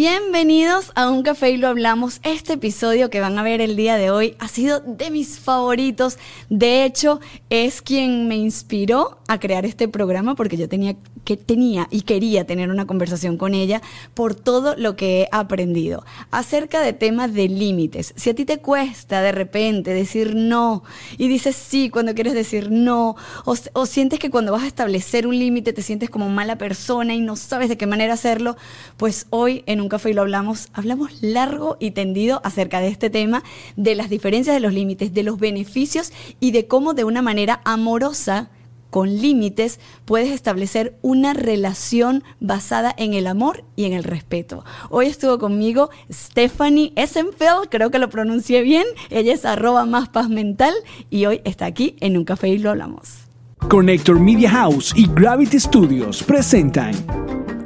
Bienvenidos a Un Café y lo hablamos. Este episodio que van a ver el día de hoy ha sido de mis favoritos. De hecho, es quien me inspiró a crear este programa porque yo tenía que tenía y quería tener una conversación con ella por todo lo que he aprendido acerca de temas de límites. Si a ti te cuesta de repente decir no y dices sí cuando quieres decir no o, o sientes que cuando vas a establecer un límite te sientes como mala persona y no sabes de qué manera hacerlo, pues hoy en un café y lo hablamos, hablamos largo y tendido acerca de este tema, de las diferencias de los límites, de los beneficios y de cómo de una manera amorosa con límites puedes establecer una relación basada en el amor y en el respeto. Hoy estuvo conmigo Stephanie Essenfeld, creo que lo pronuncié bien, ella es arroba más paz mental y hoy está aquí en Un Café y lo hablamos. Connector Media House y Gravity Studios presentan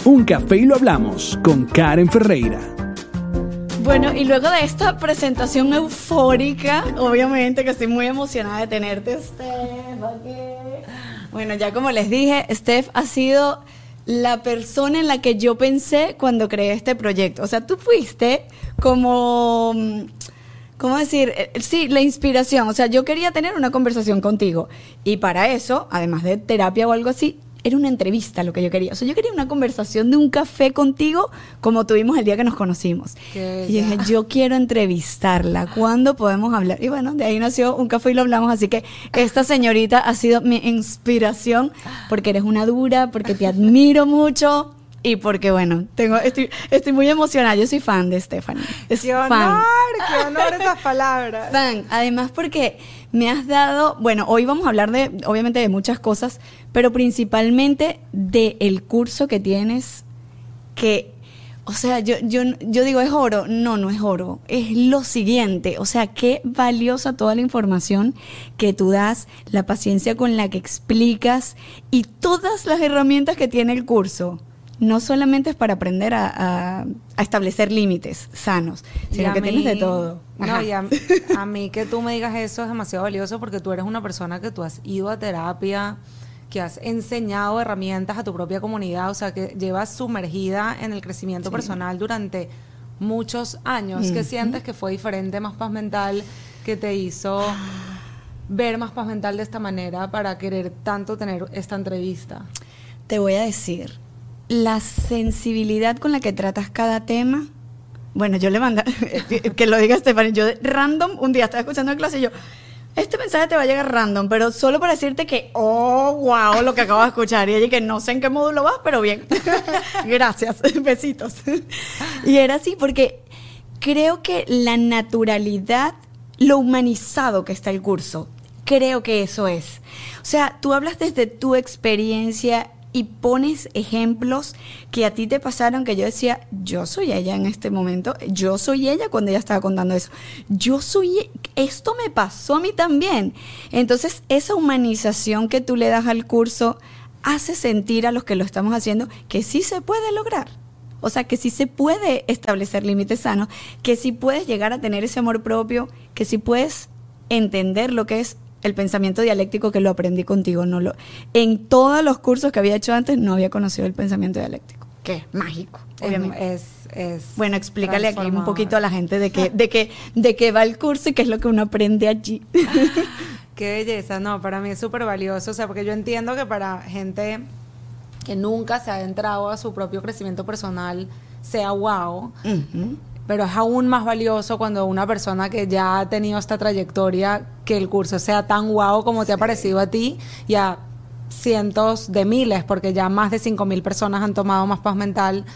Un Café y lo hablamos con Karen Ferreira. Bueno, y luego de esta presentación eufórica, obviamente que estoy muy emocionada de tenerte, Steph. Bueno, ya como les dije, Steph ha sido la persona en la que yo pensé cuando creé este proyecto. O sea, tú fuiste como, ¿cómo decir? Eh, Sí, la inspiración. O sea, yo quería tener una conversación contigo. Y para eso, además de terapia o algo así, era una entrevista lo que yo quería. O sea, yo quería una conversación de un café contigo como tuvimos el día que nos conocimos. Qué y dije, yo quiero entrevistarla. ¿Cuándo podemos hablar? Y bueno, de ahí nació un café y lo hablamos. Así que esta señorita ha sido mi inspiración porque eres una dura, porque te admiro mucho. Y porque, bueno, tengo, estoy, estoy muy emocionada. Yo soy fan de Stephanie. Es ¡Qué honor! fan. ¡Qué honor esas palabras! Fan. Además, porque me has dado, bueno, hoy vamos a hablar de, obviamente, de muchas cosas, pero principalmente de el curso que tienes, que, o sea, yo, yo, yo digo, ¿es oro? No, no es oro. Es lo siguiente. O sea, qué valiosa toda la información que tú das, la paciencia con la que explicas y todas las herramientas que tiene el curso. No solamente es para aprender a, a- a establecer límites sanos, sino que mí- tienes de todo. No, y a, a mí que tú me digas eso es demasiado valioso porque tú eres una persona que tú has ido a terapia, que has enseñado herramientas a tu propia comunidad, o sea, que llevas sumergida en el crecimiento personal durante muchos años. ¿Qué sientes que fue diferente, más paz mental, que te hizo ver más paz mental de esta manera para querer tanto tener esta entrevista? Te voy a decir, la sensibilidad con la que tratas cada tema. Bueno, yo le mandé, que lo diga Stephanie, yo random, un día estaba escuchando la clase y yo, este mensaje te va a llegar random, pero solo para decirte que, oh, wow, lo que acabo de escuchar. Y ella que no sé en qué módulo vas, pero bien. Gracias, besitos. Y era así porque creo que la naturalidad, lo humanizado que está el curso, creo que eso es. O sea, tú hablas desde tu experiencia y pones ejemplos que a ti te pasaron que yo decía, yo soy ella en este momento, yo soy ella cuando ella estaba contando eso, yo soy, e- esto me pasó a mí también. Entonces, esa humanización que tú le das al curso hace sentir a los que lo estamos haciendo que sí se puede lograr. O sea, que sí se puede establecer límites sanos, que sí puedes llegar a tener ese amor propio, que sí puedes entender lo que es el pensamiento dialéctico que lo aprendí contigo. No lo, en todos los cursos que había hecho antes no había conocido el pensamiento dialéctico, que es mágico, obviamente. Es, es bueno, explícale aquí un poquito a la gente de qué de qué de qué va el curso y qué es lo que uno aprende allí. Qué belleza, no, para mí es súper valioso, o sea, porque yo entiendo que para gente que nunca se ha adentrado a su propio crecimiento personal sea wow. Pero es aún más valioso cuando una persona que ya ha tenido esta trayectoria, que el curso sea tan wow como te ha parecido a ti y a cientos de miles, porque ya más de 5 mil personas han tomado más paz mental,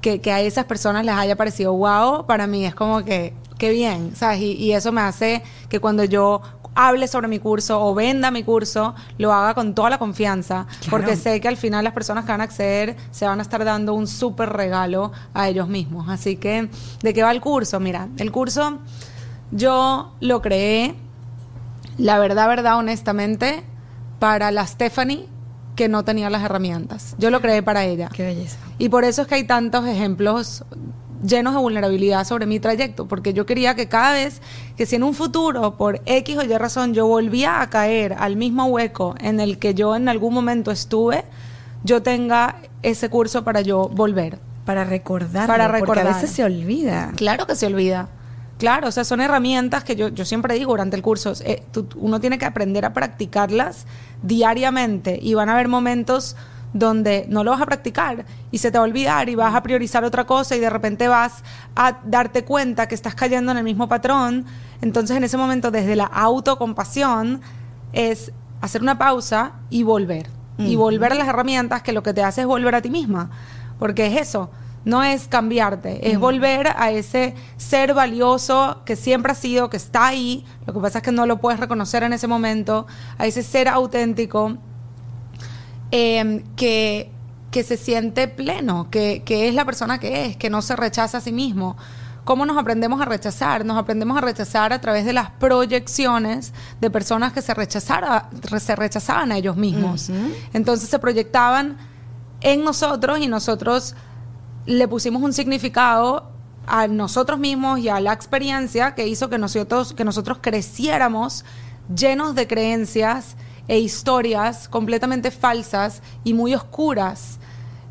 que, que a esas personas les haya parecido wow, para mí es como que, qué bien, ¿sabes? Y, y eso me hace que cuando yo hable sobre mi curso o venda mi curso, lo haga con toda la confianza, Claro. porque sé que al final las personas que van a acceder se van a estar dando un súper regalo a ellos mismos. Así que, ¿de qué va el curso? Mira, el curso yo lo creé, la verdad, verdad, honestamente, para la Stephanie que no tenía las herramientas. Yo lo creé para ella. Qué belleza. Y por eso es que hay tantos ejemplos llenos de vulnerabilidad sobre mi trayecto, porque yo quería que cada vez que si en un futuro, por X o Y razón, yo volvía a caer al mismo hueco en el que yo en algún momento estuve, yo tenga ese curso para yo volver. Para recordar. Para Porque a recordar. veces se olvida. Claro que se olvida. Claro, o sea, son herramientas que yo, yo siempre digo durante el curso, eh, tú- uno tiene que aprender a practicarlas diariamente y van a haber momentos donde no lo vas a practicar y se te va a olvidar y vas a priorizar otra cosa y de repente vas a darte cuenta que estás cayendo en el mismo patrón. Entonces en ese momento desde la autocompasión es hacer una pausa y volver. Y volver a las herramientas que lo que te hace es volver a ti misma. Porque es eso, no es cambiarte, es volver a ese ser valioso que siempre ha sido, que está ahí. Lo que pasa es que no lo puedes reconocer en ese momento, a ese ser auténtico eh, que, que se siente pleno, que, que es la persona que es, que no se rechaza a sí mismo. ¿Cómo nos aprendemos a rechazar? Nos aprendemos a rechazar a través de las proyecciones de personas que se, rechazara- se rechazaban a ellos mismos. Entonces se proyectaban en nosotros y nosotros le pusimos un significado a nosotros mismos y a la experiencia que hizo que nosotros, que nosotros creciéramos llenos de creencias e historias completamente falsas y muy oscuras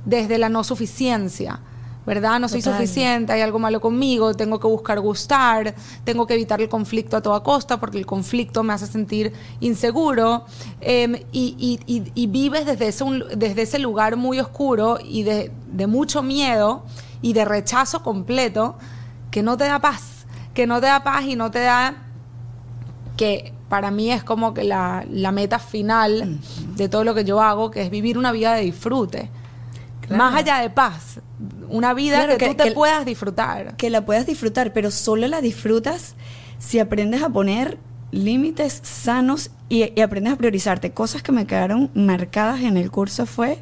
desde la no suficiencia. ¿Verdad? No soy Total. suficiente, hay algo malo conmigo, tengo que buscar gustar, tengo que evitar el conflicto a toda costa porque el conflicto me hace sentir inseguro eh, y, y- y- y vives desde ese, un- desde ese lugar muy oscuro y de, de mucho miedo y de rechazo completo que no te da paz, que no te da paz y no te da que para mí es como que la, la meta final de todo lo que yo hago, que es vivir una vida de disfrute. Claro. Más allá de paz, una vida Claro, que, que- tú te que- puedas disfrutar. Que la puedas disfrutar, pero solo la disfrutas si aprendes a poner límites sanos y, y aprendes a priorizarte. Cosas que me quedaron marcadas en el curso fue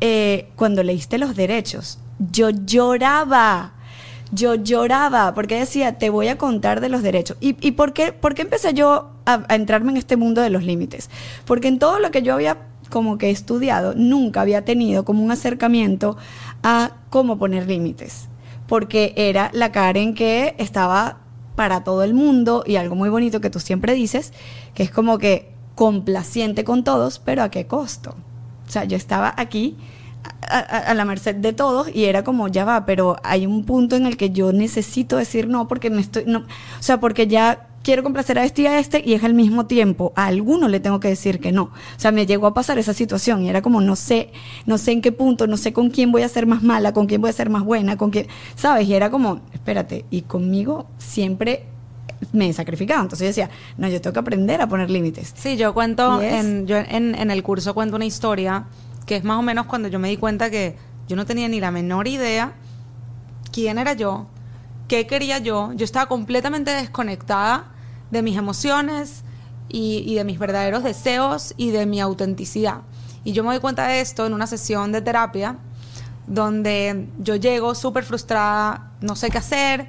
eh, cuando leíste los derechos. Yo lloraba. Yo lloraba porque decía, te voy a contar de los derechos. ¿Y, y por, qué, por qué empecé yo a, a entrarme en este mundo de los límites? Porque en todo lo que yo había como que estudiado, nunca había tenido como un acercamiento a cómo poner límites. Porque era la Karen que estaba para todo el mundo y algo muy bonito que tú siempre dices, que es como que complaciente con todos, pero ¿a qué costo? O sea, yo estaba aquí a, la merced de todos y era como, ya va, pero hay un punto en el que yo necesito decir no porque me estoy, no, o sea, porque ya quiero complacer a este y a este y es al mismo tiempo, a alguno le tengo que decir que no. O sea, me llegó a pasar esa situación y era como, no sé, no sé en qué punto, no sé con quién voy a ser más mala, con quién voy a ser más buena, con quién, ¿sabes? Y era como, espérate, y conmigo siempre me sacrificaba. Entonces yo decía, no, yo tengo que aprender a poner límites. Sí, yo cuento, en, yo en, en el curso cuento una historia que es más o menos cuando yo me di cuenta que yo no tenía ni la menor idea quién era yo, qué quería yo. Yo estaba completamente desconectada de mis emociones y, de mis verdaderos deseos y de mi autenticidad. Y yo me doy cuenta de esto en una sesión de terapia donde yo llego súper frustrada, no sé qué hacer,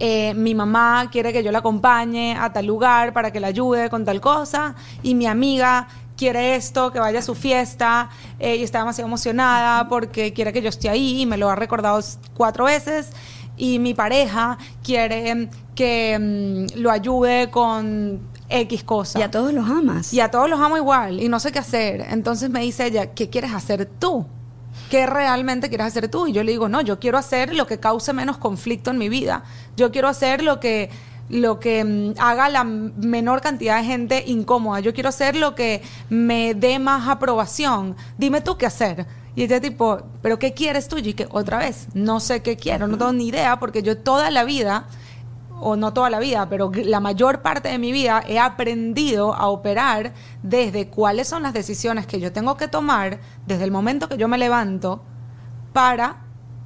eh, mi mamá quiere que yo la acompañe a tal lugar para que la ayude con tal cosa y mi amiga quiere esto, que vaya a su fiesta eh, y está demasiado emocionada porque quiere que yo esté ahí y me lo ha recordado cuatro veces y mi pareja quiere mm, que mm, lo ayude con X cosa. Y a todos los amas. Y a todos los amo igual y no sé qué hacer. Entonces me dice ella, ¿qué quieres hacer tú? ¿Qué realmente quieres hacer tú? Y yo le digo, no, yo quiero hacer lo que cause menos conflicto en mi vida. Yo quiero hacer lo que, lo que mm, haga la menor cantidad de gente incómoda. Yo quiero hacer lo que me dé más aprobación. Dime tú qué hacer. Y ella tipo, ¿pero qué quieres tú? Y que otra vez, no sé qué quiero, no tengo ni idea porque yo toda la vida o no toda la vida, pero la mayor parte de mi vida he aprendido a operar desde cuáles son las decisiones que yo tengo que tomar desde el momento que yo me levanto para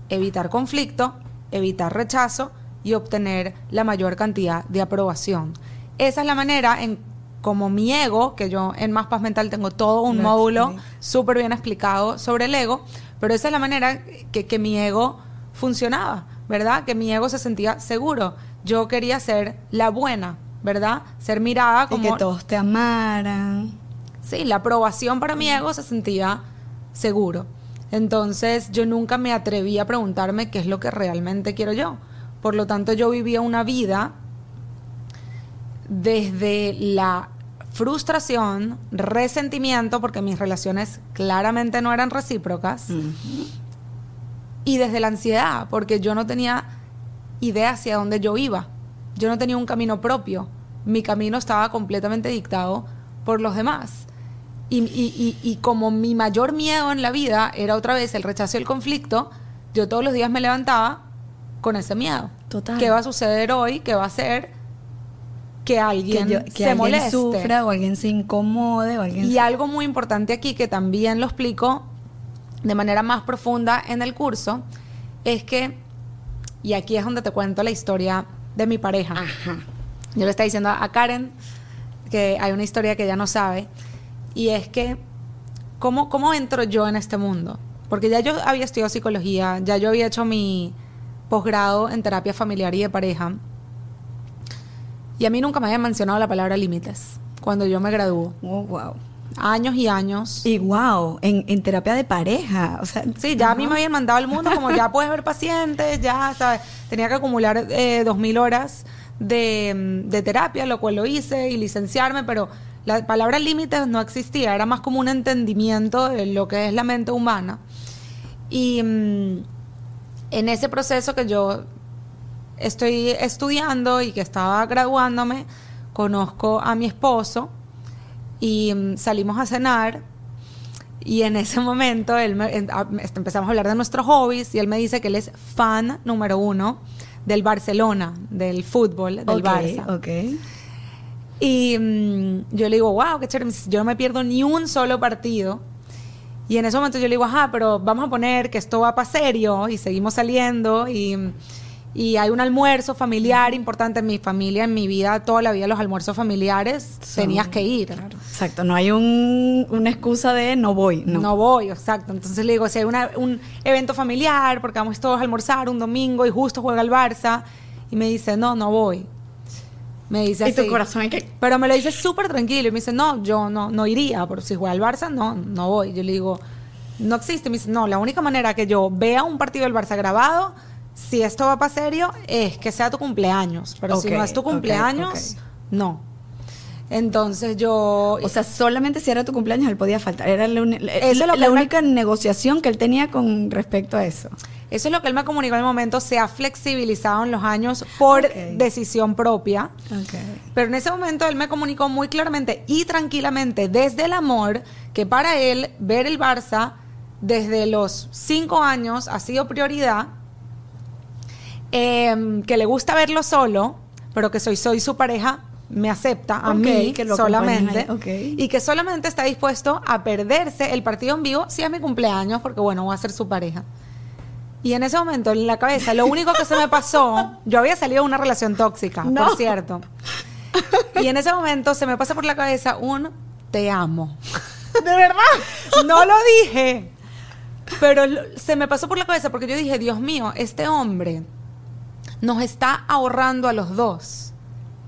evitar conflicto, evitar rechazo y obtener la mayor cantidad de aprobación. Esa es la manera en como mi ego, que yo en Más Paz Mental tengo todo un Lo módulo súper bien explicado sobre el ego, pero esa es la manera que, que mi ego funcionaba, ¿verdad? Que mi ego se sentía seguro. Yo quería ser la buena, ¿verdad? Ser mirada Y como... que todos te amaran. Sí, la aprobación para mi ego se sentía seguro. Entonces yo nunca me atreví a preguntarme qué es lo que realmente quiero yo. Por lo tanto, yo vivía una vida desde la frustración, resentimiento, porque mis relaciones claramente no eran recíprocas, y desde la ansiedad, porque yo no tenía idea hacia dónde yo iba. Yo no tenía un camino propio. Mi camino estaba completamente dictado por los demás. Y, y- y- y como mi mayor miedo en la vida era otra vez el rechazo y el conflicto, yo todos los días me levantaba con ese miedo. Total. ¿Qué va a suceder hoy? ¿Qué va a hacer que Que, alguien yo- que se alguien moleste? sufra o alguien se incomode o alguien Y se- algo muy importante aquí que también lo explico de manera más profunda en el curso es que, y aquí es donde te cuento la historia de mi pareja. Ajá. Yo le estaba diciendo a Karen que hay una historia que ella no sabe y es que ¿cómo, cómo entro yo en este mundo? Porque ya yo había estudiado psicología, ya yo había hecho mi posgrado en terapia familiar y de pareja y a mí nunca me habían mencionado la palabra límites cuando yo me graduó. Oh, wow. Años y años. Y wow, en, en terapia de pareja. O sea, Sí, ya a mí me habían mandado al mundo como ya puedes ver pacientes, ya, ¿sabes? Tenía que acumular eh, 2.000 horas de, de terapia, lo cual lo hice, y licenciarme, pero la palabra límites no existía, era más como un entendimiento de lo que es la mente humana. Y mm, en ese proceso que yo estoy estudiando y que estaba graduándome, conozco a mi esposo y mm, salimos a cenar y en ese momento él me- en- a- este, empezamos a hablar de nuestros hobbies y él me dice que él es fan número uno del Barcelona, del fútbol, del Barça. ok. Y mm, yo le digo, wow, qué chévere. Yo no me pierdo ni un solo partido. Y en ese momento yo le digo, ajá, pero vamos a poner que esto va para serio y seguimos saliendo y, y hay un almuerzo familiar importante en mi familia, en mi vida, toda la vida los almuerzos familiares, Son- tenías que ir. Exacto, no hay un, una excusa de no voy. No. No. voy, exacto. Entonces le digo, si hay una- un evento familiar, porque vamos todos a almorzar un domingo y justo juega el Barça, y me dice, no, no voy. Me dice y tu así. corazón es que... Pero me lo dice súper tranquilo y me dice, no, yo no, no iría, porque si juega el Barça, no, no voy. Yo le digo, no existe. Me dice, no, la única manera que yo vea un partido del Barça grabado, si esto va para serio, es que sea tu cumpleaños. Pero si no es tu cumpleaños, no. Entonces yo... O sea, solamente si era tu cumpleaños él podía faltar. Era la, la- única negociación que él tenía con respecto a eso. Eso es lo que él me comunicó en el momento, se ha flexibilizado en los años por decisión propia. Pero en ese momento él me comunicó muy claramente y tranquilamente desde el amor que para él ver el Barça desde los cinco años ha sido prioridad, em, que le gusta verlo solo, pero que soy, soy su pareja, me acepta a mí que lo solamente. y que solamente está dispuesto a perderse el partido en vivo si es mi cumpleaños, porque bueno, voy a ser su pareja. Y en ese momento, en la cabeza, lo único que se me pasó, yo había salido de una relación tóxica, No. por cierto. Y en ese momento se me pasa por la cabeza un te amo. ¿De verdad? No lo dije, pero se me pasó por la cabeza porque yo dije, Dios mío, este hombre nos está ahorrando a los dos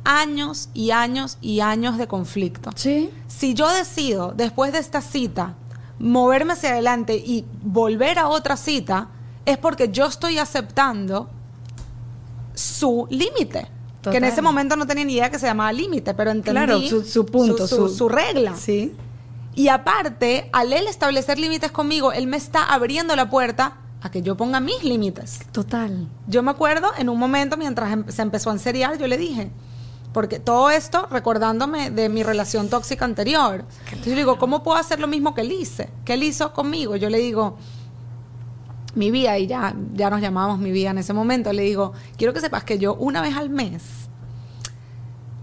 años y años y años de conflicto. Sí. Si yo decido, después de esta cita, moverme hacia adelante y volver a otra cita, es porque yo estoy aceptando su límite. Que en ese momento no tenía ni idea que se llamaba límite, pero entendí Claro, su, su punto, su, su, su regla. Sí. Y aparte, al él establecer límites conmigo, él me está abriendo la puerta a que yo ponga mis límites. Total. Yo me acuerdo en un momento mientras em- se empezó a enseriar, yo le dije, porque todo esto recordándome de mi relación tóxica anterior. Entonces yo le digo, ¿cómo puedo hacer lo mismo que él hice? Que él hizo conmigo. Yo le digo, mi vida, y ya, ya nos llamábamos mi vida en ese momento, le digo, quiero que sepas que yo una vez al mes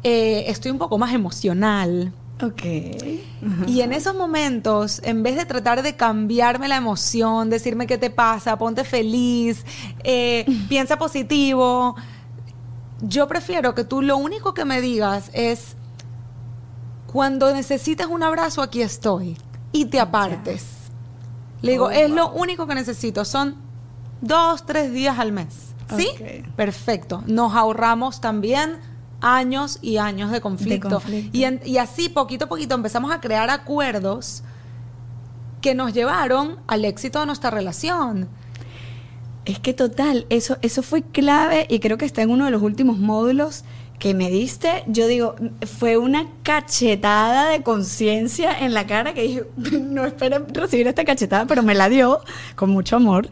eh, estoy un poco más emocional. Ok. Y en esos momentos, en vez de tratar de cambiarme la emoción, decirme qué te pasa, ponte feliz, eh, piensa positivo, yo prefiero que tú lo único que me digas es, cuando necesites un abrazo, aquí estoy, y te apartes. Le digo, Oh, es lo único que necesito, son dos, tres días al mes. ¿Sí? Perfecto. Nos ahorramos también años y años de conflicto. conflicto. Y, en- y así, poquito a poquito, empezamos a crear acuerdos que nos llevaron al éxito de nuestra relación. Es que total, eso, eso fue clave y creo que está en uno de los últimos módulos que me diste, yo digo, fue una cachetada de conciencia en la cara que dije, no espero recibir esta cachetada, pero me la dio con mucho amor.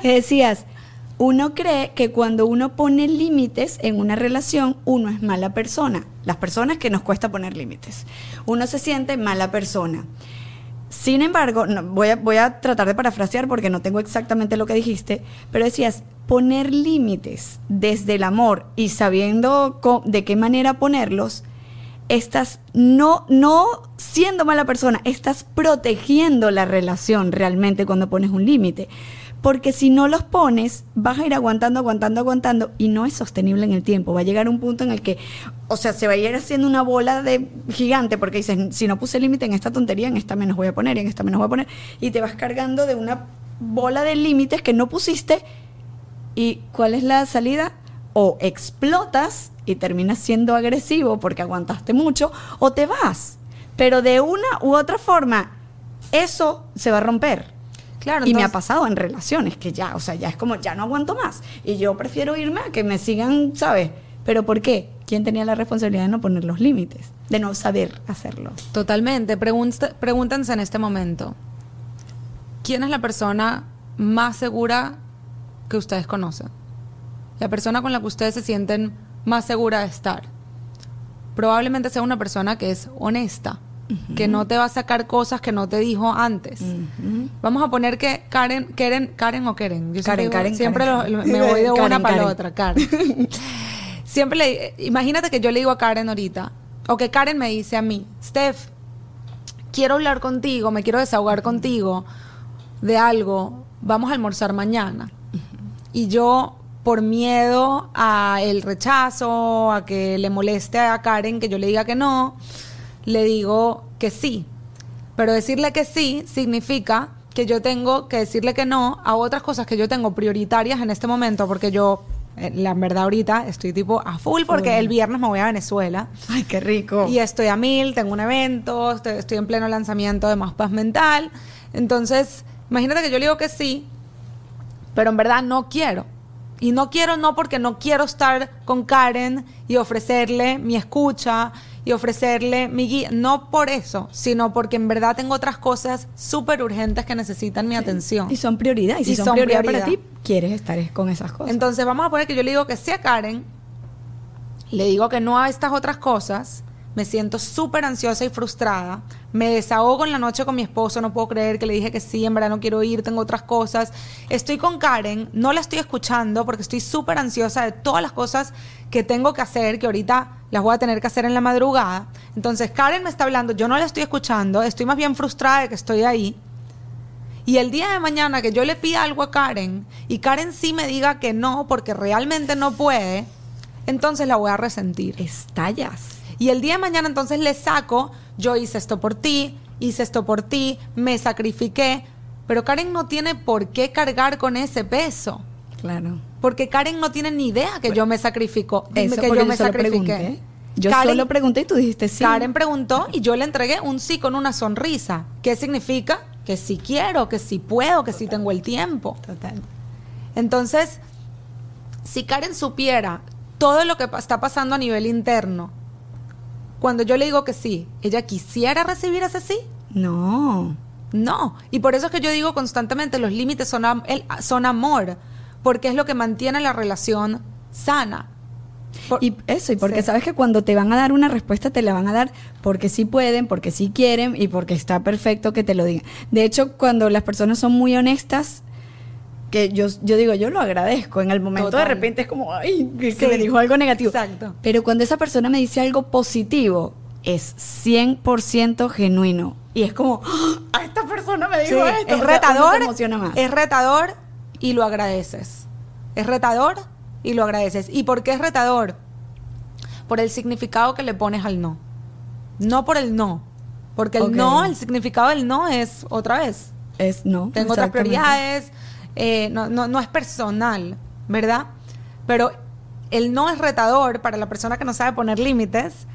Que decías, uno cree que cuando uno pone límites en una relación, uno es mala persona. Las personas que nos cuesta poner límites. Uno se siente mala persona. Sin embargo, no, voy, a, voy a tratar de parafrasear porque no tengo exactamente lo que dijiste, pero decías, poner límites desde el amor y sabiendo de qué manera ponerlos, estás no, no siendo mala persona, estás protegiendo la relación realmente cuando pones un límite. Porque si no los pones, vas a ir aguantando, aguantando, aguantando y no es sostenible en el tiempo. Va a llegar un punto en el que, o sea, se va a ir haciendo una bola de gigante porque dices, si no puse límite en esta tontería, en esta menos voy a poner, en esta menos voy a poner. Y te vas cargando de una bola de límites que no pusiste. ¿Y cuál es la salida? O explotas y terminas siendo agresivo porque aguantaste mucho, o te vas. Pero de una u otra forma, eso se va a romper. Claro, y me ha pasado en relaciones que ya, o sea, ya es como, ya no aguanto más. Y yo prefiero irme a que me sigan, ¿sabes? ¿Pero por qué? ¿Quién tenía la responsabilidad de no poner los límites? De no saber hacerlo. Totalmente. Pregunta- pregúntense en este momento. ¿Quién es la persona más segura que ustedes conocen? La persona con la que ustedes se sienten más segura de estar. Probablemente sea una persona que es honesta, que no te va a sacar cosas que no te dijo antes. Vamos a poner que Karen, Karen, Karen o Karen. Yo Karen, siempre, Karen, siempre Karen. lo- me voy de Karen, una para la otra, Karen. siempre le, imagínate que yo le digo a Karen ahorita, o que Karen me dice a mí, Steph, quiero hablar contigo, me quiero desahogar contigo de algo, vamos a almorzar mañana. Y yo, por miedo a el rechazo, a que le moleste a Karen que yo le diga que no, le digo que sí. Pero decirle que sí significa que yo tengo que decirle que no a otras cosas que yo tengo prioritarias en este momento, porque yo, eh, la verdad, ahorita estoy tipo a full porque Full. el viernes me voy a Venezuela. Ay, qué rico. Y estoy a mil, tengo un evento, estoy, estoy en pleno lanzamiento de Más Paz Mental. Entonces, imagínate que yo le digo que sí, pero en verdad no quiero. Y no quiero no porque no quiero estar con Karen y ofrecerle mi escucha y ofrecerle mi guía. No por eso, sino porque en verdad tengo otras cosas súper urgentes que necesitan mi atención. Y son prioridad. Y si Y son, son prioridad, prioridad. para ti, quieres estar con esas cosas. Entonces vamos a poner que yo le digo que sí a Karen, le digo que no a estas otras cosas, me siento súper ansiosa y frustrada, me desahogo en la noche con mi esposo, no puedo creer que le dije que sí, en verdad no quiero ir, tengo otras cosas. Estoy con Karen, no la estoy escuchando porque estoy súper ansiosa de todas las cosas que tengo que hacer, que ahorita las voy a tener que hacer en la madrugada. Entonces Karen me está hablando, yo no la estoy escuchando, estoy más bien frustrada de que estoy ahí. Y el día de mañana que yo le pida algo a Karen y Karen sí me diga que no porque realmente no puede, entonces la voy a resentir. Estallas. Y el día de mañana entonces le saco, yo hice esto por ti, hice esto por ti, me sacrifiqué, pero Karen no tiene por qué cargar con ese peso. Claro. Porque Karen no tiene ni idea que yo me sacrifico, Eso que yo me sacrifiqué. pregunté. Yo Karen- solo pregunté y tú dijiste sí. Karen preguntó y yo le entregué un sí con una sonrisa. ¿Qué significa? Que sí quiero, que sí puedo, que sí tengo el tiempo. Total. Entonces, si Karen supiera todo lo que está pasando a nivel interno, cuando yo le digo que sí, ¿ella quisiera recibir ese sí? No. No. Y por eso es que yo digo constantemente, los límites son, am- el- son amor, porque es lo que mantiene la relación sana. Por- Y eso, y porque Sí. sabes que cuando te van a dar una respuesta, te la van a dar porque sí pueden, porque sí quieren y porque está perfecto que te lo digan. De hecho, cuando las personas son muy honestas, que yo, yo digo, yo lo agradezco. En el momento Total. de repente es como, ay, que, que Sí. me dijo algo negativo. Exacto. Pero cuando esa persona me dice algo positivo, es 100% genuino. Y es como, ¡Ah! a esta persona me Sí, dijo esto. es retador, emociona más. es retador y lo agradeces. Es retador y lo agradeces. ¿Y por qué es retador? Por el significado que le pones al no. No por el no. Porque el Ok. no, el significado del no es otra vez. Es no. Tengo otras prioridades, eh, no, no, no es personal, ¿verdad? Pero el no es retador para la persona que no sabe poner límites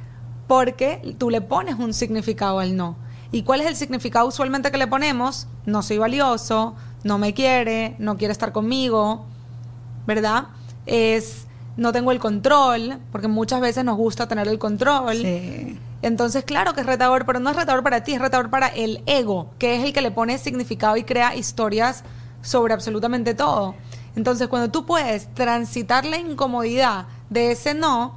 porque tú le pones un significado al no. ¿Y cuál es el significado usualmente que le ponemos? No soy valioso, no me quiere, no quiere estar conmigo, ¿verdad? Es no tengo el control, porque muchas veces nos gusta tener el control. Sí. Entonces, claro que es retador, pero no es retador para ti, es retador para el ego, que es el que le pone significado y crea historias sobre absolutamente todo. Entonces, cuando tú puedes transitar la incomodidad de ese no,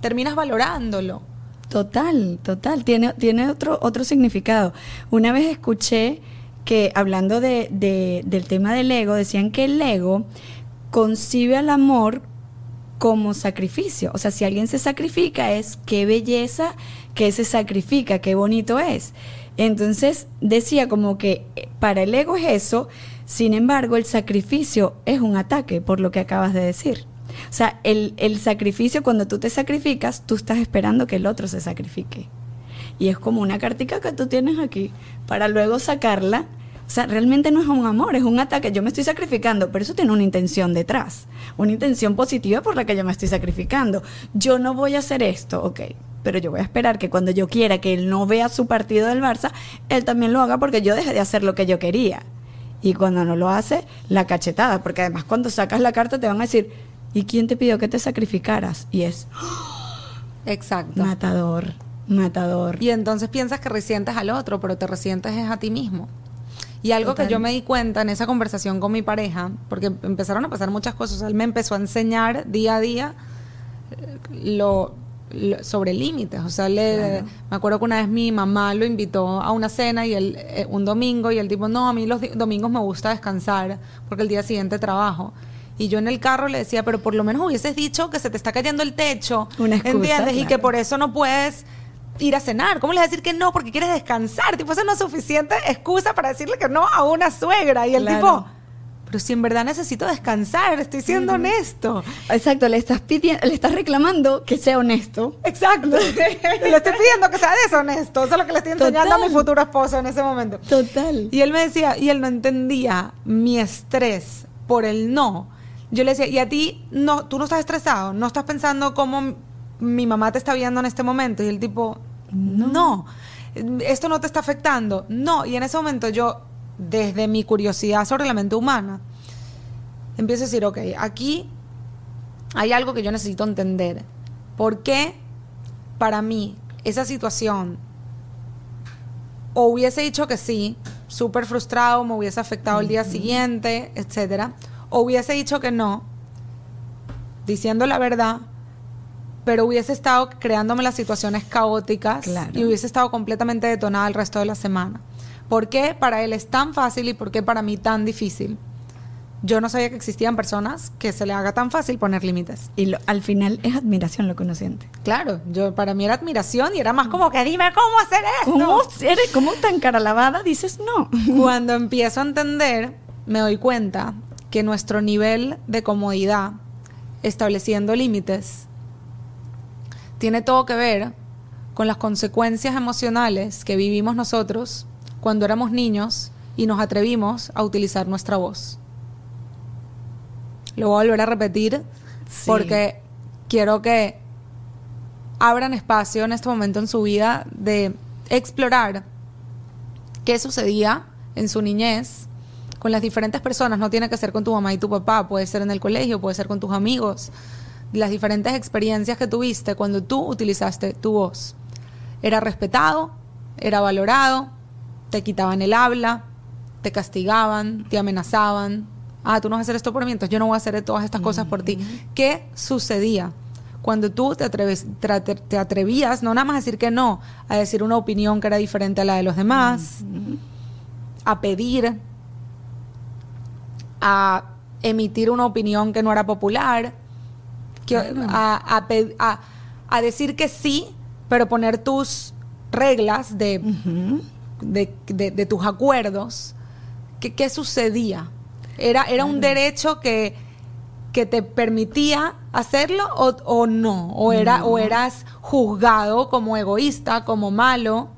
terminas valorándolo. Total, total. Tiene, tiene otro, otro significado. Una vez escuché que, hablando de, de- del tema del ego, decían que el ego concibe al amor como sacrificio. O sea, si alguien se sacrifica es qué belleza que se sacrifica, qué bonito es. Entonces decía como que eh, para el ego es eso, sin embargo el sacrificio es un ataque, por lo que acabas de decir. O sea, el, el sacrificio, cuando tú te sacrificas, tú estás esperando que el otro se sacrifique. Y es como una cartica que tú tienes aquí para luego sacarla. O sea, realmente no es un amor, es un ataque. Yo me estoy sacrificando, pero eso tiene una intención detrás. Una intención positiva por la que yo me estoy sacrificando. Yo no voy a hacer esto, ok. Pero yo voy a esperar que cuando yo quiera que él no vea su partido del Barça, él también lo haga porque yo dejé de hacer lo que yo quería. Y cuando no lo hace, la cachetada. Porque además cuando sacas la carta te van a decir, ¿y quién te pidió que te sacrificaras? Y es Exacto. matador, matador. Y entonces piensas que resientes al otro, pero te resientes es a ti mismo. Y algo que yo me di cuenta en esa conversación con mi pareja, porque empezaron a pasar muchas cosas, él me empezó a enseñar día a día eh, lo- sobre límites. O sea, le, me acuerdo que una vez mi mamá lo invitó a una cena y él, eh, un domingo y el tipo, no, a mí los domingos me gusta descansar porque el día siguiente trabajo. Y yo en el carro le decía, pero por lo menos hubieses dicho que se te está cayendo el techo. Una excusa, ¿Entiendes? Y que por eso no puedes ir a cenar. ¿Cómo le vas a decir que no? Porque quieres descansar. Tipo, eso no es suficiente excusa para decirle que no a una suegra. Y el Claro. tipo, pero si en verdad necesito descansar, estoy siendo honesto. Exacto, le estás pidiendo, le estás reclamando que sea honesto. Exacto. le estoy pidiendo que sea deshonesto. Eso es lo que le estoy enseñando a mi futuro esposo en ese momento. Total. Y él me decía, y él no entendía mi estrés por el no. Yo le decía, ¿y a ti no, tú no estás estresado? ¿No estás pensando cómo mi mamá te está viendo en este momento? Y el tipo, no. ¿Esto no te está afectando? No. Y en ese momento yo, desde mi curiosidad sobre la mente humana, empiezo a decir, ok, aquí hay algo que yo necesito entender. ¿Por qué para mí esa situación o hubiese dicho que sí, súper frustrado, me hubiese afectado el día siguiente, etcétera, o hubiese dicho que no, diciendo la verdad, pero hubiese estado creándome las situaciones caóticas Claro. y hubiese estado completamente detonada el resto de la semana. ¿Por qué para él es tan fácil y por qué para mí tan difícil? Yo no sabía que existían personas que se le haga tan fácil poner límites. Y lo- al final es admiración lo que uno siente. Claro, yo para mí era admiración y era más como que dime cómo hacer esto. ¿Cómo, eres, ¿Cómo tan cara lavada dices no? Cuando empiezo a entender, me doy cuenta que nuestro nivel de comodidad estableciendo límites tiene todo que ver con las consecuencias emocionales que vivimos nosotros cuando éramos niños y nos atrevimos a utilizar nuestra voz. Lo voy a volver a repetir Sí. porque quiero que abran espacio en este momento en su vida de explorar qué sucedía en su niñez con las diferentes personas. No tiene que ser con tu mamá y tu papá, puede ser en el colegio, puede ser con tus amigos. Las diferentes experiencias que tuviste cuando tú utilizaste tu voz. Era respetado, era valorado, te quitaban el habla, te castigaban, te amenazaban. Ah, tú no vas a hacer esto por mí, entonces yo no voy a hacer todas estas cosas por ti. ¿Qué sucedía? Cuando tú te, atreves, te- te atrevías, no nada más a decir que no, a decir una opinión que era diferente a la de los demás, a pedir, a emitir una opinión que no era popular, que- a, a pe- a- a decir que sí, pero poner tus reglas de, de, de- de tus acuerdos. ¿Qué, qué sucedía? ¿Era, era un derecho que, que te permitía hacerlo o, o no? ¿O, era, ¿O eras juzgado como egoísta, como malo?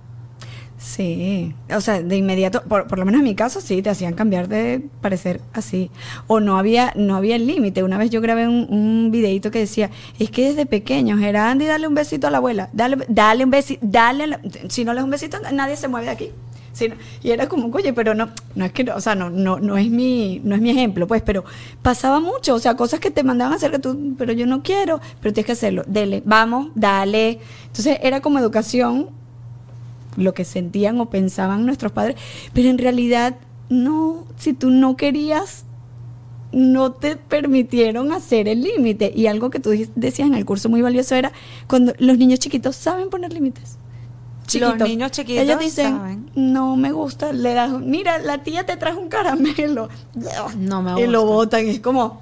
Sí, o sea, de inmediato, por, por lo menos en mi caso, sí, te hacían cambiar de parecer así. O no había, no había límite. Una vez yo grabé un, un videito que decía, es que desde pequeños era Andy, dale un besito a la abuela, dale, dale un besito, dale, la-". si no le das un besito, nadie se mueve de aquí. sino- y era como, oye, pero no, no es que, no, o sea, no, no, no es mi, no es mi ejemplo, pues, pero pasaba mucho, o sea, cosas que te mandaban a hacer que tú, pero yo no quiero, pero tienes que hacerlo, dele, vamos, dale. Entonces era como educación, lo que sentían o pensaban nuestros padres, pero en realidad no, si tú no querías, no te permitieron hacer el límite. Y algo que tú decías en el curso muy valioso era cuando los niños chiquitos saben poner límites. Los niños chiquitos Ellos dicen, saben. no me gusta, le das, mira, la tía te trajo un caramelo. No me Y lo gusta. botan, es como,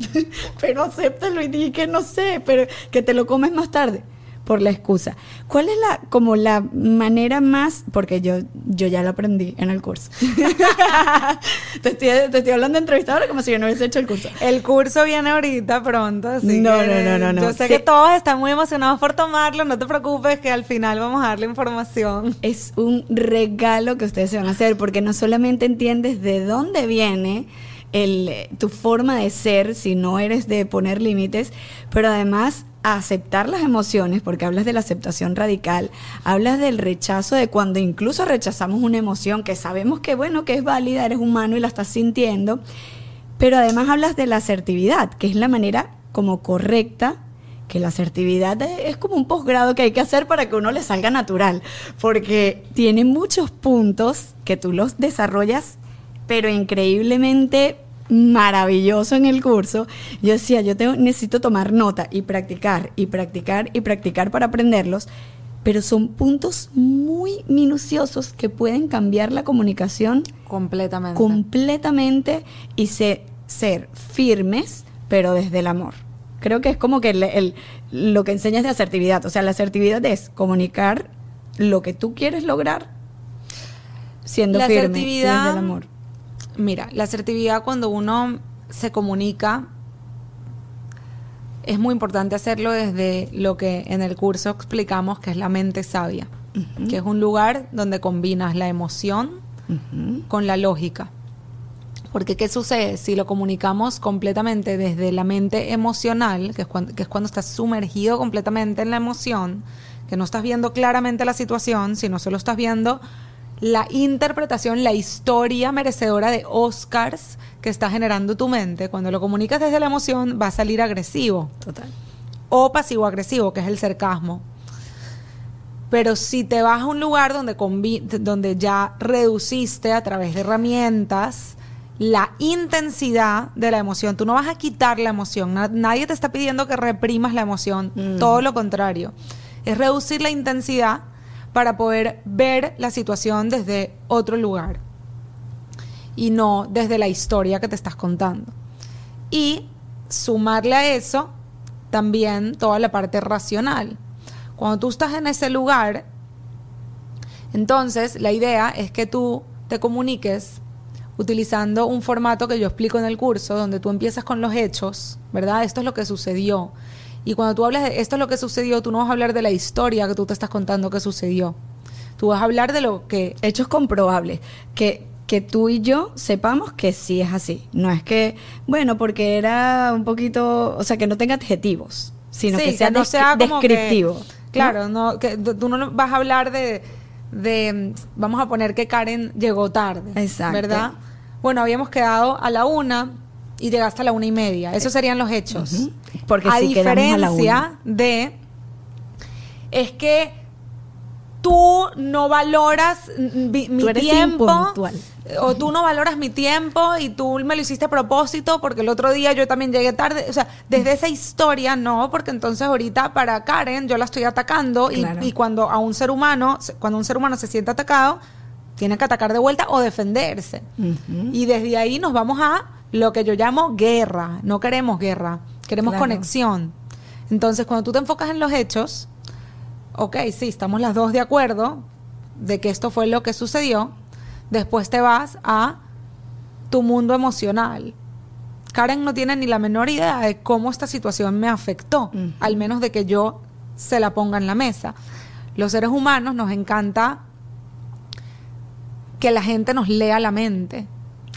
pero acéptalo y di que no sé, pero que te lo comes más tarde por la excusa. ¿Cuál es la como la manera más porque yo yo ya lo aprendí en el curso. te, estoy, te estoy hablando de entrevistadora como si yo no hubiese hecho el curso. El curso viene ahorita pronto, así No, que no, no, no, no. Yo sé Sí. que todos están muy emocionados por tomarlo, no te preocupes que al final vamos a darle información. Es un regalo que ustedes se van a hacer porque no solamente entiendes de dónde viene el, tu forma de ser si no eres de poner límites, pero además aceptar las emociones, porque hablas de la aceptación radical, hablas del rechazo de cuando incluso rechazamos una emoción que sabemos que bueno, que es válida, eres humano y la estás sintiendo, pero además hablas de la asertividad, que es la manera como correcta, que la asertividad es como un posgrado que hay que hacer para que uno le salga natural, porque tiene muchos puntos que tú los desarrollas, pero increíblemente maravilloso en el curso. Yo decía, yo tengo, necesito tomar nota y practicar y practicar y practicar para aprenderlos, pero son puntos muy minuciosos que pueden cambiar la comunicación Completamente. completamente y se- ser firmes, pero desde el amor. Creo que es como que el- el- lo que enseñas de asertividad. O sea, la asertividad es comunicar lo que tú quieres lograr siendo La firme desde el amor. Mira, la asertividad cuando uno se comunica es muy importante hacerlo desde lo que en el curso explicamos que es la mente sabia, que es un lugar donde combinas la emoción con la lógica. Porque ¿qué sucede? Si lo comunicamos completamente desde la mente emocional, que es, cuando, que es cuando estás sumergido completamente en la emoción, que no estás viendo claramente la situación, sino solo estás viendo la interpretación, la historia merecedora de Oscars que está generando tu mente, cuando lo comunicas desde la emoción va a salir agresivo Total. o pasivo-agresivo, que es el sarcasmo. Pero si te vas a un lugar donde, donde ya reduciste a través de herramientas la intensidad de la emoción, tú no vas a quitar la emoción, na- nadie te está pidiendo que reprimas la emoción, Mm. todo lo contrario, es reducir la intensidad para poder ver la situación desde otro lugar y no desde la historia que te estás contando. Y sumarle a eso también toda la parte racional. Cuando tú estás en ese lugar, entonces la idea es que tú te comuniques utilizando un formato que yo explico en el curso, donde tú empiezas con los hechos, ¿verdad? Esto es lo que sucedió. Y cuando tú hablas de esto es lo que sucedió, tú no vas a hablar de la historia que tú te estás contando que sucedió. Tú vas a hablar de lo que Hechos comprobables. Que, que tú y yo sepamos que sí es así. No es que, bueno, porque era un poquito, o sea, que no tenga adjetivos, sino Sí, que sea, no descri- sea como que- descriptivo. claro, no, que tú tú no vas a hablar de, de, vamos a poner que Karen llegó tarde, Exacto. ¿verdad? Bueno, habíamos quedado a la una y llegaste a la una y media. Esos serían los hechos. Porque a la diferencia de es que tú no valoras mi, mi Tú eres tiempo impuntual. o tú no valoras mi tiempo y tú me lo hiciste a propósito porque el otro día yo también llegué tarde. O sea, desde esa historia no, porque entonces ahorita para Karen yo la estoy atacando y- Claro. y, cuando a un ser humano, cuando un ser humano se siente atacado, tiene que atacar de vuelta o defenderse. Y desde ahí nos vamos a lo que yo llamo guerra. No queremos guerra, queremos Claro. conexión. Entonces, cuando tú te enfocas en los hechos, ok, sí, estamos las dos de acuerdo de que esto fue lo que sucedió, después te vas a tu mundo emocional. Karen no tiene ni la menor idea de cómo esta situación me afectó, al menos de que yo se la ponga en la mesa. Los seres humanos nos encanta que la gente nos lea la mente.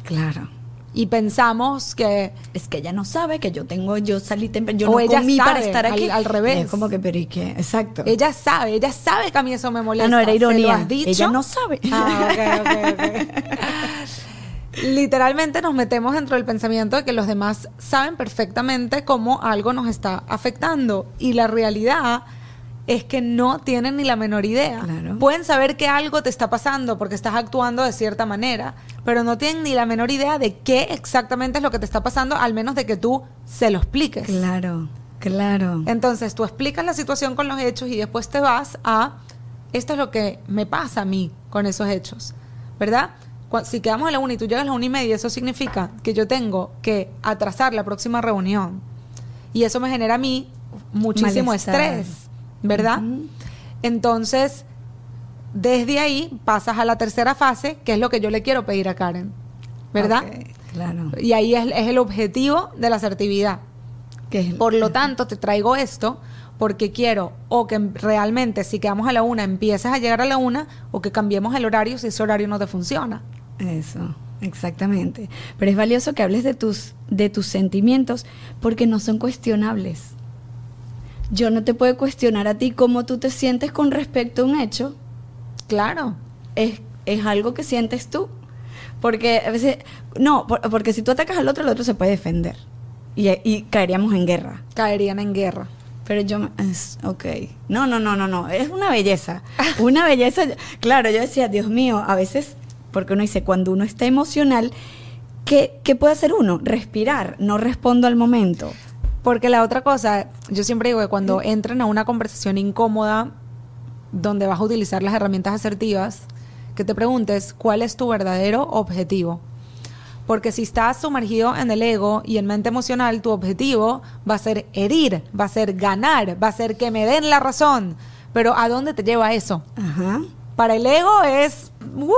Claro. Y pensamos que Es que ella no sabe que yo tengo, yo salí temprano, yo O no ella comí para estar aquí. al- al revés. Es como que, pero ¿y qué? Exacto. ella sabe, ella sabe que a mí eso me molesta. Ah, no, era ¿Se lo ironía. has dicho? Ella no sabe. Ah, ok, ok, ok. Literalmente nos metemos dentro del pensamiento de que los demás saben perfectamente cómo algo nos está afectando. Y la realidad es que no tienen ni la menor idea. Claro. Pueden saber que algo te está pasando porque estás actuando de cierta manera, pero no tienen ni la menor idea de qué exactamente es lo que te está pasando, al menos de que tú se lo expliques. Claro, claro. Entonces tú explicas la situación con los hechos y después te vas a, esto es lo que me pasa a mí con esos hechos, ¿verdad? Si quedamos a la una y tú llegas a la una y media, eso significa que yo tengo que atrasar la próxima reunión. Y eso me genera a mí muchísimo Malestar. estrés, ¿verdad? Entonces, desde ahí pasas a la tercera fase, que es lo que yo le quiero pedir a Karen, ¿verdad? Claro. Y ahí es- es el objetivo de la asertividad. Que es- Por lo tanto, te traigo esto porque quiero o que realmente si quedamos a la una empieces a llegar a la una o que cambiemos el horario si ese horario no te funciona. Eso, exactamente. Pero es valioso que hables de tus, de tus sentimientos porque no son cuestionables. Yo no te puedo cuestionar a ti cómo tú te sientes con respecto a un hecho. Claro. Es, es algo que sientes tú. Porque a veces, no, por- porque si tú atacas al otro, el otro se puede defender. Y, y caeríamos en guerra. Caerían en guerra. Pero yo, es, ok. No, no, no, no, no. Es una belleza. Una belleza. Claro, yo decía, Dios mío, a veces, porque uno dice, cuando uno está emocional, ¿qué, qué puede hacer uno? Respirar. No respondo al momento. Porque la otra cosa, yo siempre digo que cuando entren a una conversación incómoda donde vas a utilizar las herramientas asertivas, que te preguntes cuál es tu verdadero objetivo. Porque si estás sumergido en el ego y en mente emocional, tu objetivo va a ser herir, va a ser ganar, va a ser que me den la razón. Pero ¿a dónde te lleva eso? Ajá. Para el ego es, ¡uh!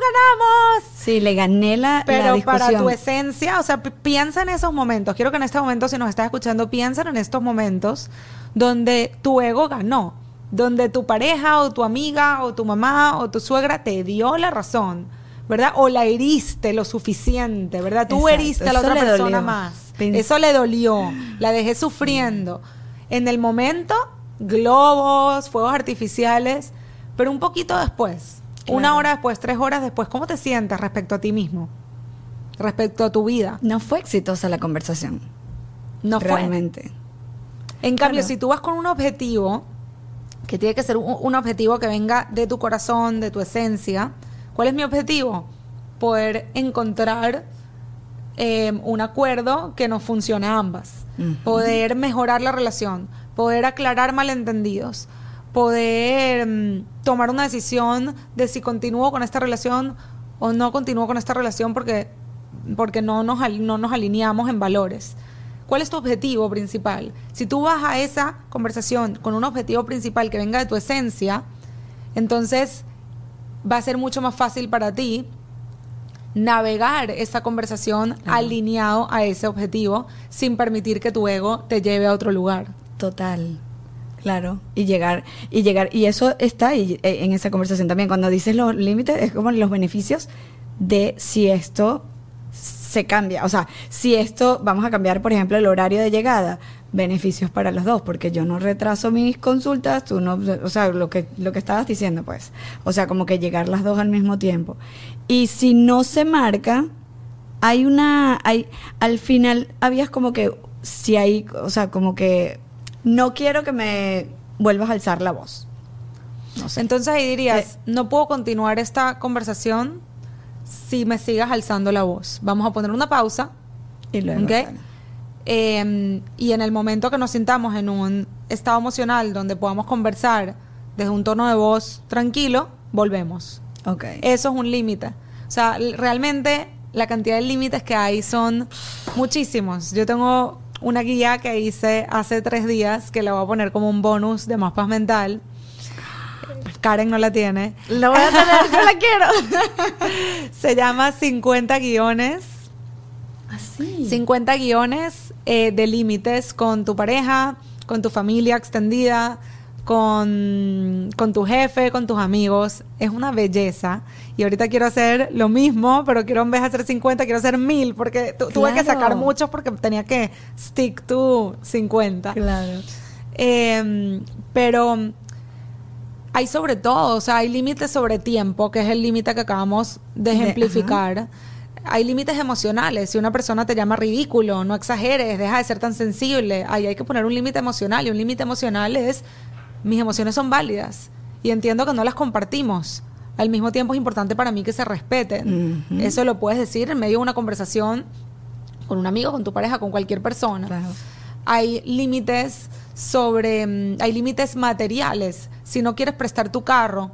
¡Ganamos! Sí, le gané la, la Pero para tu esencia, o sea, pi- piensa en esos momentos. Quiero que en este momento, si nos estás escuchando, piensa en estos momentos donde tu ego ganó, donde tu pareja o tu amiga o tu mamá o tu suegra te dio la razón, ¿verdad? O la heriste lo suficiente, ¿verdad? Tú Exacto, heriste a la eso otra persona dolió. más. Pens- Eso le dolió, la dejé sufriendo. En el momento, globos, fuegos artificiales, pero un poquito después, una hora después, tres horas después, ¿cómo te sientes respecto a ti mismo? Respecto a tu vida. No fue exitosa la conversación. No fue. realmente. En cambio, Claro. si tú vas con un objetivo, que tiene que ser un, un objetivo que venga de tu corazón, de tu esencia, ¿cuál es mi objetivo? Poder encontrar eh, un acuerdo que nos funcione a ambas, poder mejorar la relación, poder aclarar malentendidos, poder mm, tomar una decisión de si continúo con esta relación o no continúo con esta relación porque, porque no, nos, al- no nos alineamos en valores. ¿Cuál es tu objetivo principal? Si tú vas a esa conversación con un objetivo principal que venga de tu esencia, entonces va a ser mucho más fácil para ti navegar esa conversación Claro. alineado a ese objetivo sin permitir que tu ego te lleve a otro lugar. Total. Claro. Y llegar, y llegar, y eso está eh, en esa conversación también. Cuando dices los límites, es como los beneficios de si esto se cambia. O sea, si esto, vamos a cambiar, por ejemplo, el horario de llegada, beneficios para los dos, porque yo no retraso mis consultas, tú no, o sea, lo que, lo que estabas diciendo, pues. O sea, como que llegar las dos al mismo tiempo. Y si no se marca, hay una, hay, al final habías como que, si hay, o sea, como que no quiero que me vuelvas a alzar la voz. No sé. Entonces ahí dirías, Eh. no puedo continuar esta conversación si me sigas alzando la voz. Vamos a poner una pausa y luego, ¿ok? tal. Eh, y en el momento que nos sintamos en un estado emocional donde podamos conversar desde un tono de voz tranquilo, volvemos. Ok. Eso es un límite. O sea, realmente la cantidad de límites que hay son muchísimos. Yo tengo una guía que hice hace tres días que la voy a poner como un bonus de más paz mental. Karen no la tiene. Lo voy a tener, yo la quiero. Se llama 50 guiones. Así. 50 guiones eh, de límites con tu pareja, con tu familia extendida, con, con tu jefe, con tus amigos, es una belleza. Y ahorita quiero hacer lo mismo, pero quiero en vez de hacer 50, quiero hacer 1000, porque tu- tuve que sacar muchos porque tenía que stick to 50. Claro. Eh, pero hay sobre todo, o sea, hay límites sobre tiempo, que es el límite que acabamos de De- ejemplificar. hay límites emocionales. Si una persona te llama ridículo, no exageres, deja de ser tan sensible. Ahí hay que poner un límite emocional. Y un límite emocional es, mis emociones son válidas. Y entiendo que no las compartimos. Al mismo tiempo es importante para mí que se respeten. Eso lo puedes decir en medio de una conversación con un amigo, con tu pareja, con cualquier persona Claro. hay límites sobre, mm, hay límites materiales. Si no quieres prestar tu carro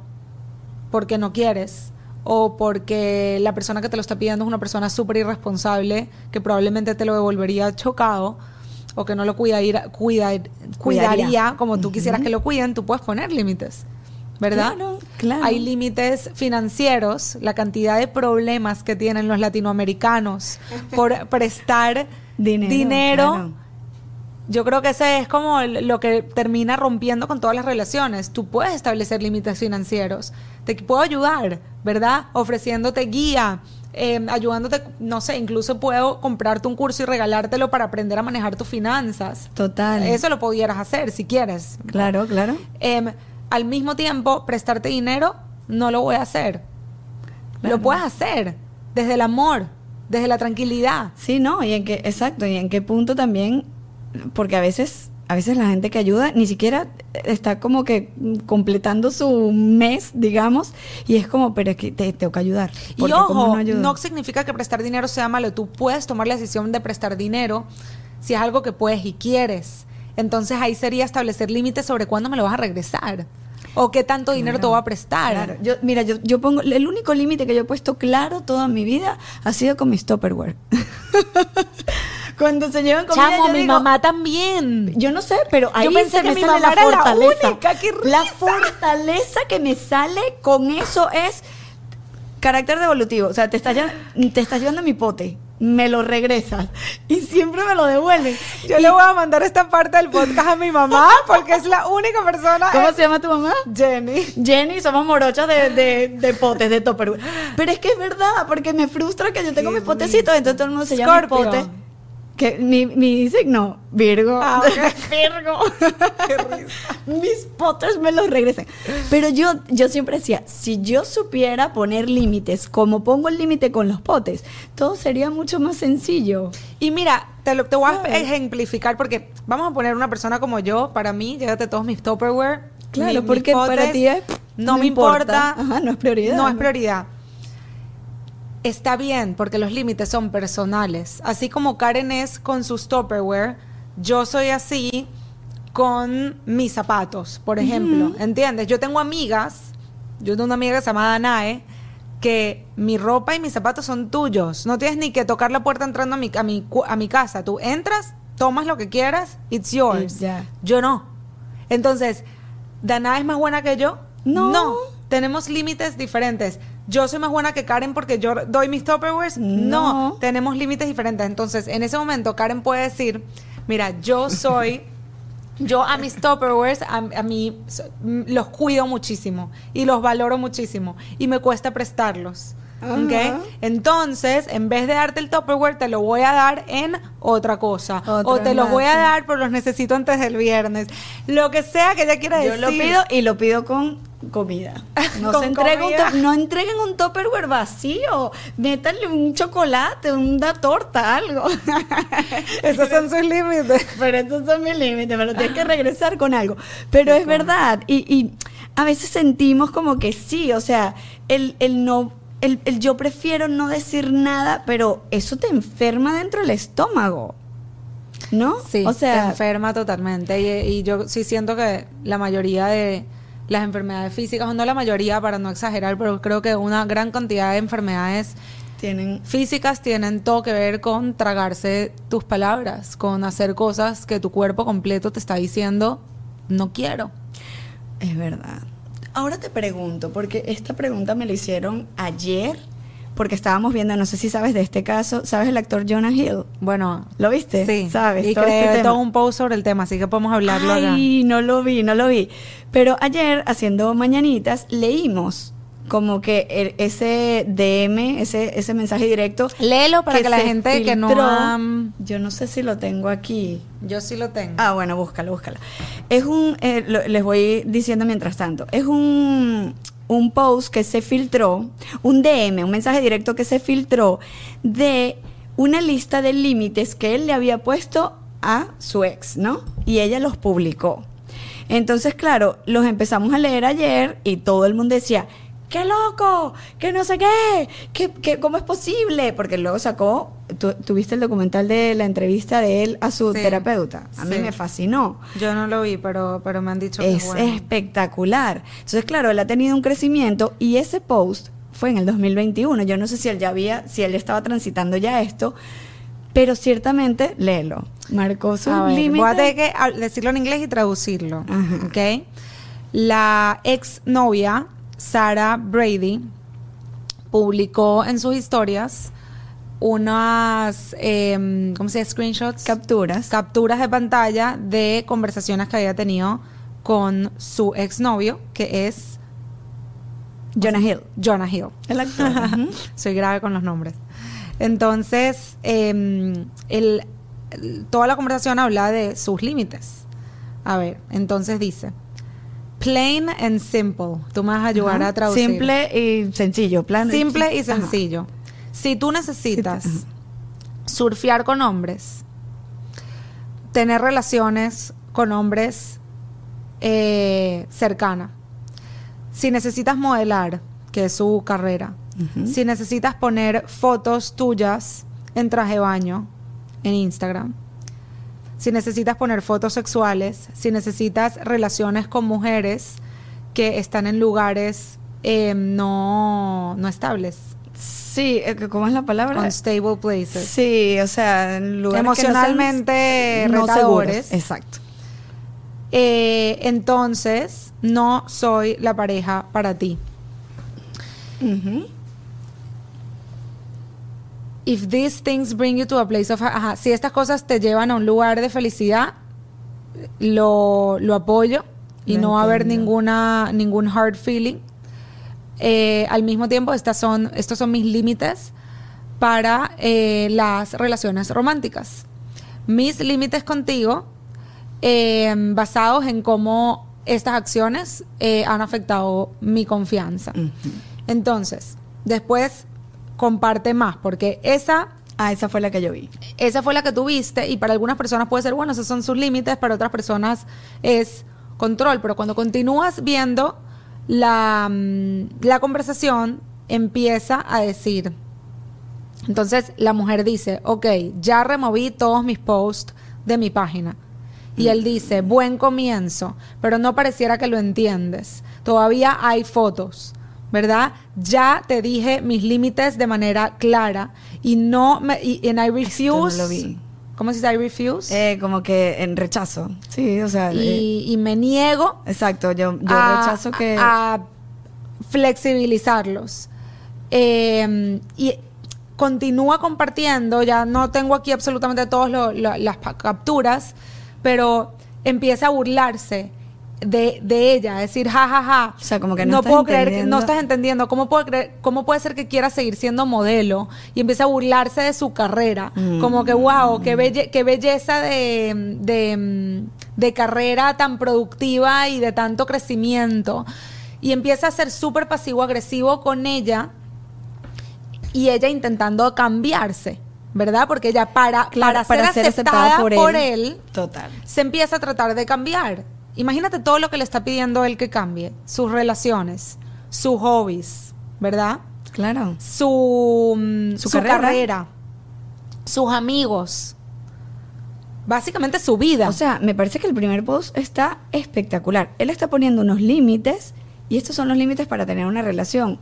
porque no quieres o porque la persona que te lo está pidiendo es una persona súper irresponsable que probablemente te lo devolvería chocado o que no lo cuidaría, cuidar- cuidaría, Cuidaría. como tú quisieras que lo cuiden, tú puedes poner límites. ¿Verdad? Claro, claro. Hay límites financieros, la cantidad de problemas que tienen los latinoamericanos por prestar Dinero, dinero claro. yo creo que ese es como lo que termina rompiendo con todas las relaciones. Tú puedes establecer límites financieros. Te puedo ayudar, ¿verdad? Ofreciéndote guía, eh, ayudándote, no sé, incluso puedo comprarte un curso y regalártelo para aprender a manejar tus finanzas. Total. Eso lo pudieras hacer si quieres. Claro, claro. Em, al mismo tiempo, prestarte dinero no lo voy a hacer. Claro. Lo puedes hacer desde el amor, desde la tranquilidad. Sí, no, y en qué, exacto, y en qué punto también, porque a veces, a veces la gente que ayuda ni siquiera está como que completando su mes, digamos, y es como, pero es que te tengo que ayudar. Y porque ¿cómo ojo, no no significa que prestar dinero sea malo. Tú puedes tomar la decisión de prestar dinero si es algo que puedes y quieres. Entonces ahí sería establecer límites sobre cuándo me lo vas a regresar. O qué tanto dinero te Claro, voy a prestar. Claro, yo, mira, yo, yo pongo, el único límite que yo he puesto claro toda mi vida ha sido con mis Tupperware. Cuando se llevan comida, Chamo, yo mi digo, mamá también. Yo no sé, pero ahí Yo pensé se que me mi sale mamá la era la fortaleza. única, qué La fortaleza que me sale con eso es carácter devolutivo. O sea, te estás, te estás llevando mi pote, me lo regresas y siempre me lo devuelven. Yo le voy a mandar esta parte del podcast a mi mamá porque es la única persona. ¿Cómo se llama tu mamá? Jenny. Jenny, somos morochas de, de, de potes, de topper. Pero es que es verdad, porque me frustra que yo tengo mis potecitos, entonces todo el mundo se llama Scorpio. pote. Que mi, mi signo, Virgo. Ah, ok. Virgo. Mis potes me los regresan. Pero yo, yo siempre decía, si yo supiera poner límites, como pongo el límite con los potes, todo sería mucho más sencillo. Y mira, te, lo, te voy a ¿Sabes? ejemplificar porque vamos a poner una persona como yo, para mí, llévate todos mis Tupperware. Claro, mi- mis porque para potes, ti es- no, no me importa. importa. Ajá, no es prioridad, No es prioridad. Está bien, porque los límites son personales. Así como Karen es con sus Tupperware, yo soy así con mis zapatos, por ejemplo. ¿Entiendes? Yo tengo amigas, yo tengo una amiga que se llama Danae, que mi ropa y mis zapatos son tuyos. No tienes ni que tocar la puerta entrando a mi, a mi, a mi casa. Tú entras, tomas lo que quieras, it's yours. Yo no. Entonces, ¿Danae es más buena que yo? No. Tenemos límites diferentes. Yo soy más buena que Karen porque yo doy mis Tupperwares. No. No. Tenemos límites diferentes. Entonces, en ese momento, Karen puede decir, mira, yo soy... Yo a mis Tupperwares, a, a mí los cuido muchísimo y los valoro muchísimo y me cuesta prestarlos. ¿Ok? Ajá. Entonces, en vez de darte el Tupperware, te lo voy a dar en otra cosa. O te los voy a dar, pero los necesito antes del viernes. Lo que sea que ella quiera Yo decir. lo pido y lo pido con comida. No se entrega un comida. no entreguen un Tupperware vacío. Métanle un chocolate, una torta, algo. Esos son sus límites. Pero estos son mis límites, me lo tienes que regresar con algo. Pero es verdad. Y, y a veces sentimos como que sí, o sea, el, el no. El, el yo prefiero no decir nada, pero eso te enferma dentro del estómago. ¿No? Sí, o sea, te enferma totalmente. Y, y yo sí siento que la mayoría de las enfermedades físicas, o no la mayoría para no exagerar, pero creo que una gran cantidad de enfermedades tienen físicas tienen todo que ver con tragarse tus palabras, con hacer cosas que tu cuerpo completo te está diciendo, no quiero. Es verdad. Ahora te pregunto, porque esta pregunta me la hicieron ayer porque estábamos viendo, no sé si sabes de este caso, ¿sabes el actor Jonah Hill? Bueno, ¿Lo viste? sí. ¿Sabes? Y todo este creé todo un post sobre el tema, así que podemos hablarlo acá. Ay, no lo vi, no lo vi. Pero ayer, haciendo mañanitas, leímos como que ese DM, ese, ese mensaje directo. Léelo para que, la gente que no ha- Yo no sé si lo tengo aquí. Yo sí lo tengo. Ah, bueno, búscalo, búscalo. Es un, eh, lo- les voy diciendo mientras tanto, es un, un post que se filtró, un DM, un mensaje directo que se filtró de una lista de límites que él le había puesto a su ex, ¿no? Y ella los publicó. Entonces, claro, los empezamos a leer ayer y todo el mundo decía, ¡qué loco! ¡Que no sé qué! ¿Qué, qué cómo es posible? Porque luego sacó, tú- tuviste el documental de la entrevista de él a su Sí, terapeuta. A mí sí. me fascinó. Yo no lo vi, pero, pero me han dicho que Es bueno. espectacular. Entonces, claro, él ha tenido un crecimiento y ese post fue en el 2021. Yo no sé si él ya había, si él estaba transitando ya esto, pero ciertamente, léelo. Marcó ver, límites. voy a tener que decirlo en inglés y traducirlo. Ajá. ¿Ok? La ex novia, Sarah Brady, publicó en sus historias unas, em, ¿cómo se llama? Screenshots. capturas. capturas de pantalla de conversaciones que había tenido con su exnovio, que es Jonah Hill. Jonah Hill. El actor. Soy grave con los nombres. Entonces, eh, el- el- toda la conversación habla de sus límites. A ver, entonces dice, plain and simple. Tú me vas a ayudar a traducir. Simple y sencillo. Plan Simple y Ajá. sencillo. Si tú necesitas surfear con hombres, tener relaciones con hombres eh, cercana, si necesitas modelar, que es su carrera, si necesitas poner fotos tuyas en traje de baño en Instagram, si necesitas poner fotos sexuales, si necesitas relaciones con mujeres que están en lugares eh, no, no estables, Sí, eh, ¿cómo es la palabra? unstable places. Sí, o sea, en lugares que no sean- Emocionalmente no retadores. Exacto. Eh, entonces, no soy la pareja para ti. Ujú. If these things bring you to a place of... Ajá, si estas cosas te llevan a un lugar de felicidad, lo, lo apoyo y no va a haber ninguna, ningún hard feeling. Eh, al mismo tiempo, estas son, estos son mis límites para eh, las relaciones románticas. Mis límites contigo, eh, basados en cómo estas acciones eh, han afectado mi confianza. Ujú. Entonces, después comparte más, porque esa, Ah, esa fue la que yo vi. esa fue la que tuviste y para algunas personas puede ser, bueno, esos son sus límites, para otras personas es control, pero cuando continúas viendo la, mm, la conversación, empieza a decir, entonces la mujer dice, ok, ya removí todos mis posts de mi página. Y él dice, buen comienzo, pero no pareciera que lo entiendes. Todavía hay fotos, ¿verdad? Ya te dije mis límites de manera clara y no me... Y, and I refuse... no lo vi. ¿Cómo se dice I refuse? Eh, como que en rechazo. Sí, o sea. eh, y, y me niego exacto, yo, yo a, rechazo que. a flexibilizarlos. Eh, y continúa compartiendo, ya no tengo aquí absolutamente todas las capturas, pero empieza a burlarse de, de ella, decir, ja, ja, ja. O sea, como que no estás puedo creer que no estás entendiendo. ¿Cómo puede, creer, ¿Cómo puede ser que quiera seguir siendo modelo? Y empieza a burlarse de su carrera. Mm. Como que, wow, qué, belle- qué belleza de, de, de carrera tan productiva y de tanto crecimiento. Y empieza a ser súper pasivo-agresivo con ella y ella intentando cambiarse, ¿verdad? Porque ella para, Claro, para, ser, aceptada, por, él, Total. se empieza a tratar de cambiar. Imagínate todo lo que le está pidiendo él que cambie. Sus relaciones, sus hobbies, ¿verdad? Claro. Su, mm, Su su, carrera. carrera. sus amigos. Básicamente su vida. O sea, me parece que el primer post está espectacular. Él está poniendo unos límites y estos son los límites para tener una relación.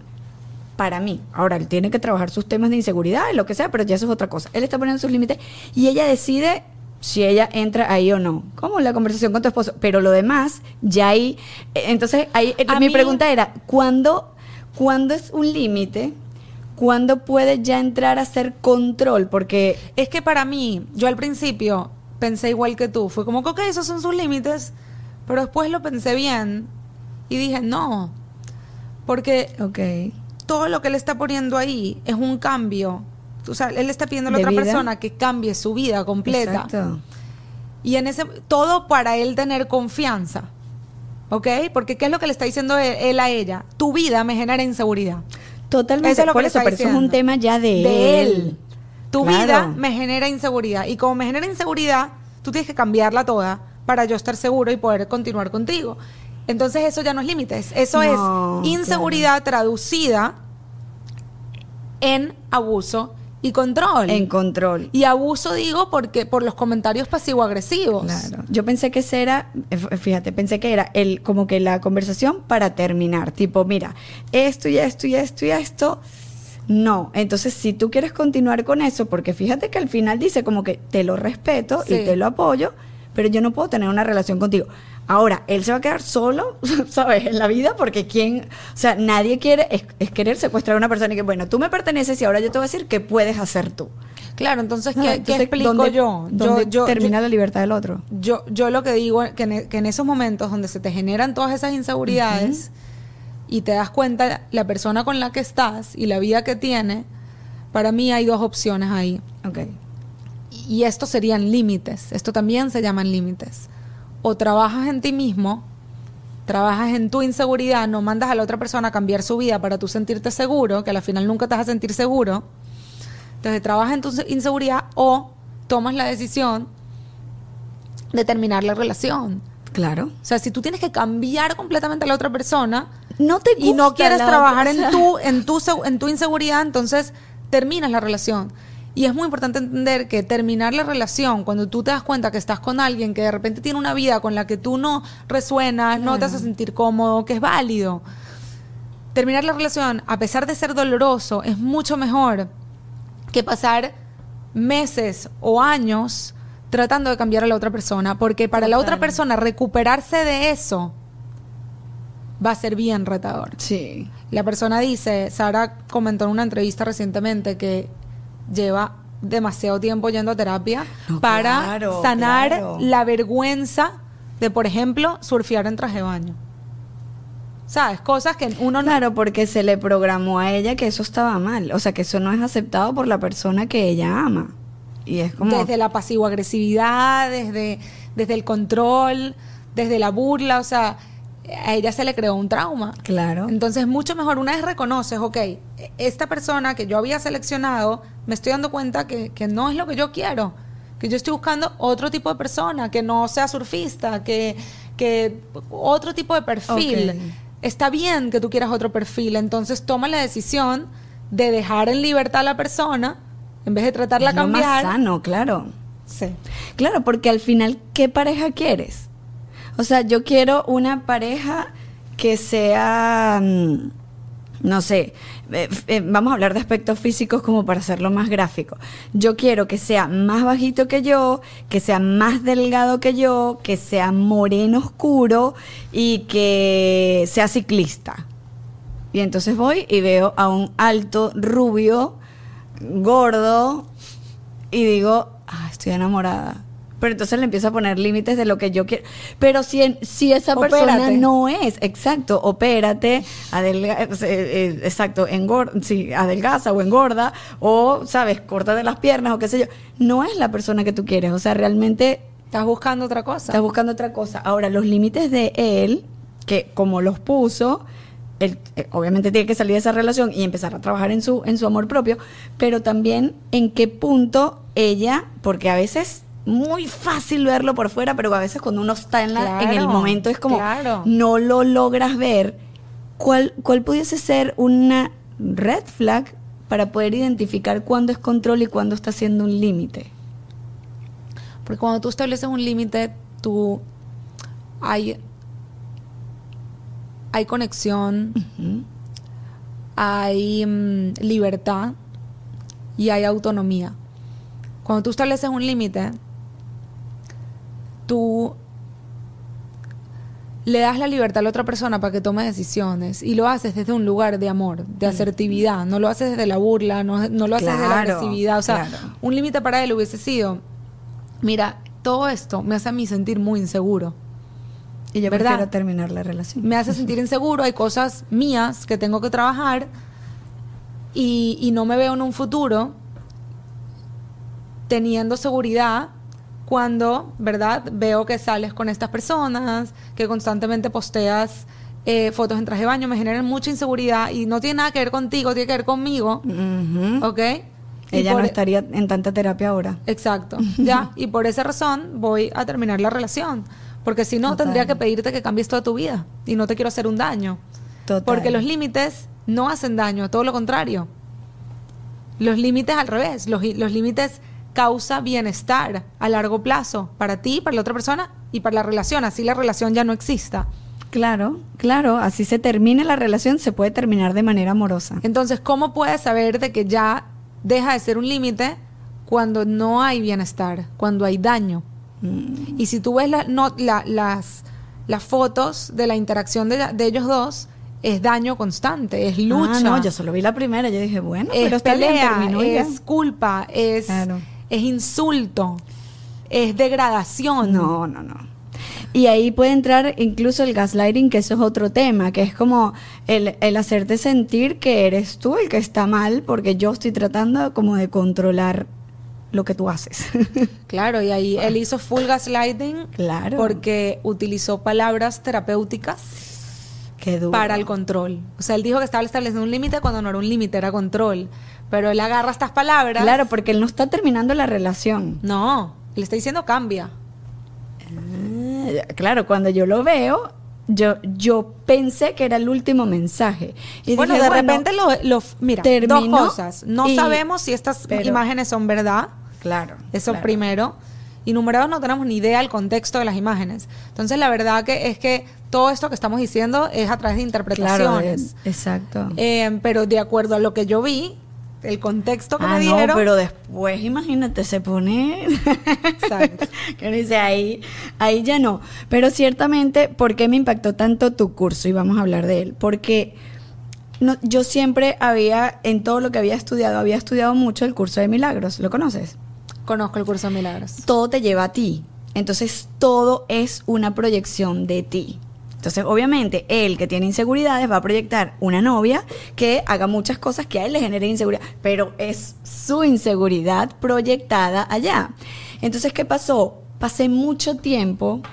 Para mí. Ahora, él tiene que trabajar sus temas de inseguridad y lo que sea, pero ya eso es otra cosa. Él está poniendo sus límites y ella decide si ella entra ahí o no. Como la conversación con tu esposo. Pero lo demás, ya ahí. eh, Entonces, ahí, eh, A mi mí- pregunta era: ¿cuándo, ¿cuándo es un límite? ¿cuándo puede ya entrar a ser control? Porque Es que para mí, yo al principio pensé igual que tú. Fue como que, ok, esos son sus límites. Pero después lo pensé bien y dije, no. Porque Ok. todo lo que él está poniendo ahí es un cambio. O sea, él está pidiendo a la ¿De otra vida? persona que cambie su vida completa. Exacto. Y en ese todo para él tener confianza. ¿Ok? Porque ¿qué es lo que le está diciendo él, él a ella? Tu vida me genera inseguridad. Totalmente. Eso es lo que le está pero eso es diciendo. un tema ya de, De él. él. Tu Claro. vida me genera inseguridad. Y como me genera inseguridad, tú tienes que cambiarla toda para yo estar seguro y poder continuar contigo. Entonces eso ya no es límites. Eso No, es inseguridad traducida en abuso y control. En control. y abuso digo porque por los comentarios pasivo-agresivos. Claro. Yo pensé que ese era, eh, fíjate, pensé que era el, como que la conversación para terminar. Tipo, mira, esto y esto y esto y esto. No. Entonces, si tú quieres continuar con eso, porque fíjate que al final dice como que te lo respeto Sí. y te lo apoyo, pero yo no puedo tener una relación contigo. Ahora, él se va a quedar solo, ¿sabes? En la vida, porque quién, o sea, nadie quiere, es, es querer secuestrar a una persona y que, bueno, tú me perteneces y ahora yo te voy a decir qué puedes hacer tú. Claro, entonces, ¿qué, explico ¿dónde- yo? dónde yo, yo, termina yo- la libertad del otro. yo, yo lo que digo es que en, que en esos momentos donde se te generan todas esas inseguridades y te das cuenta la persona con la que estás y la vida que tiene, para mí hay dos opciones ahí. Ok. Y esto serían límites. Esto también se llaman límites. O trabajas en ti mismo, trabajas en tu inseguridad, no mandas a la otra persona a cambiar su vida para tú sentirte seguro, que al final nunca te vas a sentir seguro. Entonces trabajas en tu inseguridad o tomas la decisión de terminar la relación. Claro. O sea, si tú tienes que cambiar completamente a la otra persona No te y no quieres trabajar otra- en tu, en, tu, en tu inseguridad, entonces terminas la relación. Y es muy importante entender que terminar la relación, cuando tú te das cuenta que estás con alguien que de repente tiene una vida con la que tú no resuenas, no te hace sentir cómodo, que es válido. Terminar la relación, a pesar de ser doloroso, es mucho mejor que pasar meses o años tratando de cambiar a la otra persona, porque para la otra persona recuperarse de eso va a ser bien retador. Sí. La persona dice, Sara comentó en una entrevista recientemente que lleva demasiado tiempo yendo a terapia No, para claro, sanar claro. la vergüenza de, por ejemplo, surfear en traje de baño. ¿Sabes? Cosas que uno no... Claro, porque se le programó a ella que eso estaba mal. O sea, que eso no es aceptado por la persona que ella ama. Y es como. Desde la pasivo-agresividad, desde, desde el control, desde la burla, o sea, a ella se le creó un trauma. Claro. Entonces, mucho mejor una vez reconoces, ok, esta persona que yo había seleccionado, me estoy dando cuenta que, que no es lo que yo quiero, que yo estoy buscando otro tipo de persona, que no sea surfista, que, que otro tipo de perfil. Está bien que tú quieras otro perfil, entonces toma la decisión de dejar en libertad a la persona en vez de tratarla a lo más cambiar. sano, claro. Sí. Claro, porque al final, ¿qué pareja quieres? O sea, yo quiero una pareja que sea, mm, no sé, eh, eh, vamos a hablar de aspectos físicos como para hacerlo más gráfico. Yo quiero que sea más bajito que yo, que sea más delgado que yo, que sea moreno oscuro y que sea ciclista. Y entonces voy y veo a un alto rubio, gordo, y digo, ah, estoy enamorada. Pero entonces le empiezo a poner límites de lo que yo quiero. Pero si, en- si esa persona no es, exacto, opérate, adelga, eh, eh, exacto, engor, sí, adelgaza o engorda, o, sabes, corta de las piernas o qué sé yo, no es la persona que tú quieres. O sea, realmente Estás buscando otra cosa. Estás buscando otra cosa. Ahora, los límites de él, que como los puso, él eh, obviamente tiene que salir de esa relación y empezar a trabajar en su, en su amor propio, pero también en qué punto ella, porque a veces muy fácil verlo por fuera, pero a veces cuando uno está en, la, en el momento es como claro. no lo logras ver. ¿Cuál, ¿Cuál pudiese ser una red flag para poder identificar cuándo es control y cuándo está siendo un límite? Porque cuando tú estableces un límite, tú hay, hay conexión, hay mm, libertad y hay autonomía. Cuando tú estableces un límite, tú le das la libertad a la otra persona para que tome decisiones y lo haces desde un lugar de amor, de asertividad, no lo haces desde la burla, no, no lo haces desde la agresividad. O sea, claro. un límite para él hubiese sido, mira, todo esto me hace a mí sentir muy inseguro. Y yo ¿Verdad? prefiero terminar la relación. Me hace sentir inseguro, hay cosas mías que tengo que trabajar y, y no me veo en un futuro teniendo seguridad cuando, ¿verdad? Veo que sales con estas personas, que constantemente posteas eh, fotos en traje de baño, me generan mucha inseguridad y no tiene nada que ver contigo, tiene que ver conmigo. ¿ok? Ella por- no estaría en tanta terapia ahora. Exacto, ya. Y por esa razón voy a terminar la relación. Porque si no, Total. tendría que pedirte que cambies toda tu vida. Y no te quiero hacer un daño. Total. Porque los límites no hacen daño, todo lo contrario. Los límites al revés. Los, los límites causa bienestar a largo plazo para ti, para la otra persona y para la relación. Así la relación ya no exista. Claro, claro, así se termine la relación, se puede terminar de manera amorosa. Entonces, ¿cómo puedes saber de que ya deja de ser un límite cuando no hay bienestar, cuando hay daño? Mm. Y si tú ves la- no- la- las, las fotos de la interacción de, de ellos dos, es daño constante, es lucha, Ah, no, yo solo vi la primera, yo dije, bueno, es pero está bien, pelea, ya. es culpa, es, Claro. Es insulto, es degradación. No, no, no. Y ahí puede entrar incluso el gaslighting, que eso es otro tema, que es como el, el hacerte sentir que eres tú el que está mal, porque yo estoy tratando como de controlar lo que tú haces. Claro, y ahí él hizo full gaslighting Claro. porque utilizó palabras terapéuticas Qué duro. para el control. O sea, él dijo que estaba estableciendo un límite cuando no era un límite, era control. Pero él agarra estas palabras. Claro, porque él no está terminando la relación. No, le está diciendo cambia. Ah, Claro, cuando yo lo veo, yo, yo pensé que era el último mensaje. Y bueno, dije, de bueno, repente lo, lo- mira, dos cosas. No y- sabemos si estas pero- imágenes son verdad. Claro. Eso claro. primero. Y número dos, no tenemos ni idea del contexto de las imágenes. Entonces, la verdad que es que todo esto que estamos diciendo es a través de Claro, interpretaciones. de- exacto. Eh, pero de acuerdo a lo que yo vi, el contexto que ah, me no, pero después, imagínate, se pone... Exacto. que dice, ahí, ahí ya no. Pero ciertamente, ¿por qué me impactó tanto tu curso? Y vamos a hablar de él. Porque no, yo siempre había, en todo lo que había estudiado, había estudiado mucho el curso de milagros. ¿Lo conoces? Conozco el curso de milagros. todo te lleva a ti. Entonces todo es una proyección de ti. Entonces, obviamente, él que tiene inseguridades va a proyectar una novia que haga muchas cosas que a él le generen inseguridad, pero es su inseguridad proyectada allá. Entonces, ¿qué pasó? Pasé mucho tiempo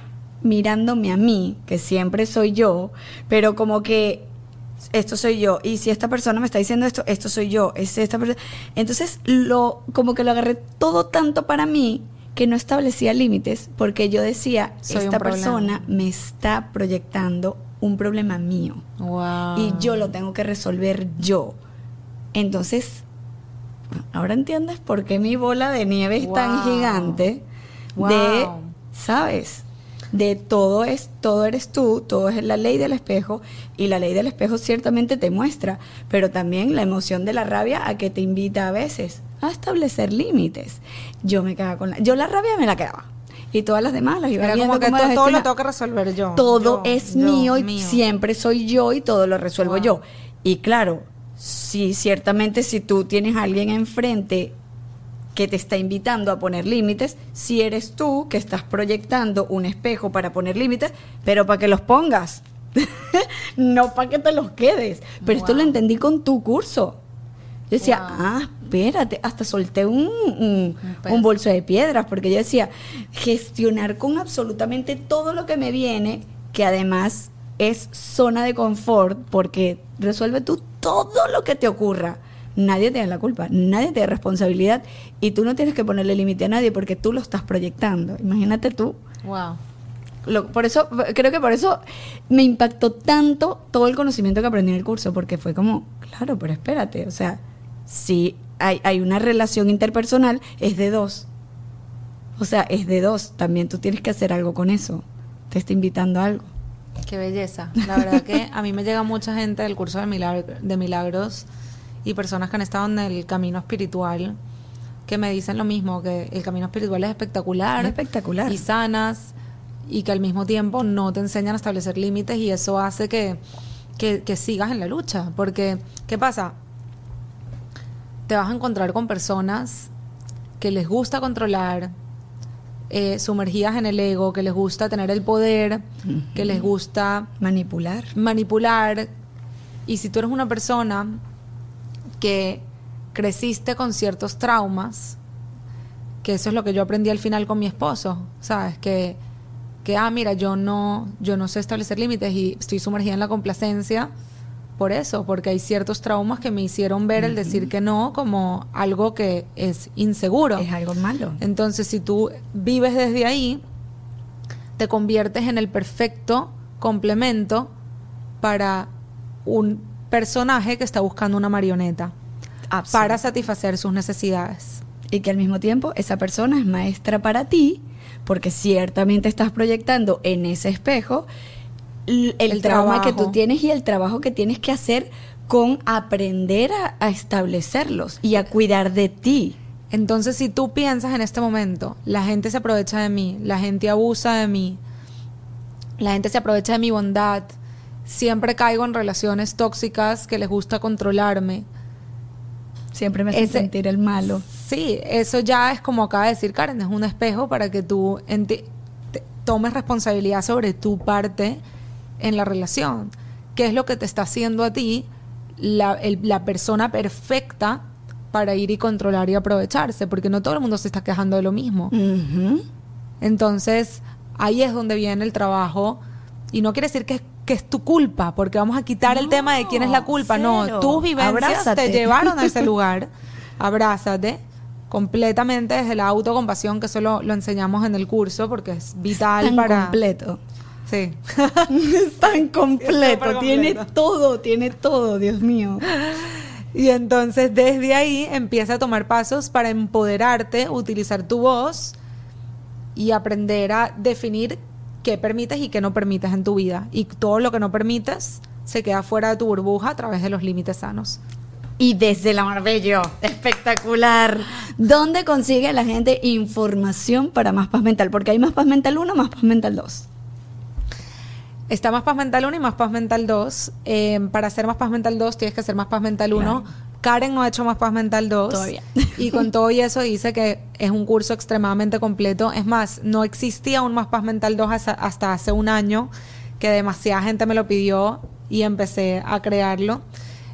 mirándome a mí, que siempre soy yo, pero como que esto soy yo y si esta persona me está diciendo esto esto soy yo es esta persona entonces lo como que lo agarré todo tanto para mí que no establecía límites porque yo decía Soy esta persona me está proyectando un problema mío. Wow. y yo lo tengo que resolver yo. Entonces ahora entiendes por qué mi bola de nieve es tan Wow. gigante de sabes de todo es todo eres tú todo es la ley del espejo y la ley del espejo ciertamente te muestra pero también la emoción de la rabia a que te invita a veces a establecer límites yo me quedaba con la yo la rabia me la quedaba y todas las demás las iba Era viendo como que todo, lo tengo que resolver yo. todo Yo, es yo, mío y siempre soy yo y todo lo resuelvo Wow. yo y claro sí ciertamente si tú tienes a alguien enfrente que te está invitando a poner límites, si eres tú que estás proyectando un espejo para poner límites, pero para que los pongas, no para que te los quedes. Pero esto lo entendí con tu curso. Yo decía, Wow. ah, espérate, hasta solté un, un- un bolso de piedras, porque yo decía, gestionar con absolutamente todo lo que me viene, que además es zona de confort, porque resuelve tú todo lo que te ocurra. Nadie tiene la culpa, nadie tiene responsabilidad y tú no tienes que ponerle límite a nadie porque tú lo estás proyectando. Imagínate tú. Wow. Lo- por eso, creo que por eso me impactó tanto todo el conocimiento que aprendí en el curso, porque fue como, claro, pero espérate, o sea, si hay, hay una relación interpersonal, es de dos. O sea, es de dos. También tú tienes que hacer algo con eso. Te está invitando a algo. Qué belleza. La verdad que a mí me llega mucha gente del curso de, milagr- de milagros y personas que han estado en el camino espiritual que me dicen lo mismo, que el camino espiritual es espectacular. Es espectacular. Y sanas. y que al mismo tiempo no te enseñan a establecer límites y eso hace que, que, que sigas en la lucha. Porque, ¿qué pasa? Te vas a encontrar con personas que les gusta controlar, eh, sumergidas en el ego, que les gusta tener el poder, que les gusta Manipular. manipular. Y si tú eres una persona que creciste con ciertos traumas, que eso es lo que yo aprendí al final con mi esposo, ¿sabes? Que, que ah, mira, yo no, yo no sé establecer límites y estoy sumergida en la complacencia por eso, porque hay ciertos traumas que me hicieron ver el decir que no como algo que es inseguro. Es algo malo. Entonces, si tú vives desde ahí, te conviertes en el perfecto complemento para un personaje que está buscando una marioneta para satisfacer sus necesidades. Y que al mismo tiempo esa persona es maestra para ti, porque ciertamente estás proyectando en ese espejo el, El trauma que trabajo. tú tienes y el trabajo que tienes que hacer con aprender a, a establecerlos y a cuidar de ti. Entonces, si tú piensas en este momento, la gente se aprovecha de mí, la gente abusa de mí, la gente se aprovecha de mi bondad, siempre caigo en relaciones tóxicas que les gusta controlarme. Siempre me hace Ese- sentir el malo. Sí, eso ya es como acaba de decir Karen, es un espejo para que tú tomes responsabilidad sobre tu parte en la relación. ¿Qué es lo que te está haciendo a ti la, el- la persona perfecta para ir y controlar y aprovecharse? Porque no todo el mundo se está quejando de lo mismo. Entonces, ahí es donde viene el trabajo. Y no quiere decir que, que es tu culpa, porque vamos a quitar el tema de quién es la culpa. cero. No, tus vivencias Abrázate. te llevaron a ese lugar. Abrázate completamente desde la autocompasión, que eso lo, lo enseñamos en el curso, porque es vital Tan para... completo. Sí. Es tan completo. Tiene todo, tiene todo, Dios mío. Y entonces desde ahí empieza a tomar pasos para empoderarte, utilizar tu voz y aprender a definir qué permites y qué no permites en tu vida. Y todo lo que no permites se queda fuera de tu burbuja a través de los límites sanos. Y desde la Marbello, espectacular. ¿Dónde consigue la gente información para Más Paz Mental? Porque hay Más Paz Mental 1, Más Paz Mental 2. Está Más Paz Mental 1 y Más Paz Mental 2. Eh, para hacer Más Paz Mental 2 tienes que hacer Más Paz Mental 1. Karen no ha hecho Más Paz Mental 2. Todavía. Y con todo y eso dice que es un curso extremadamente completo. Es más, no existía un Más Paz Mental 2 hasta, hasta hace un año, que demasiada gente me lo pidió y empecé a crearlo.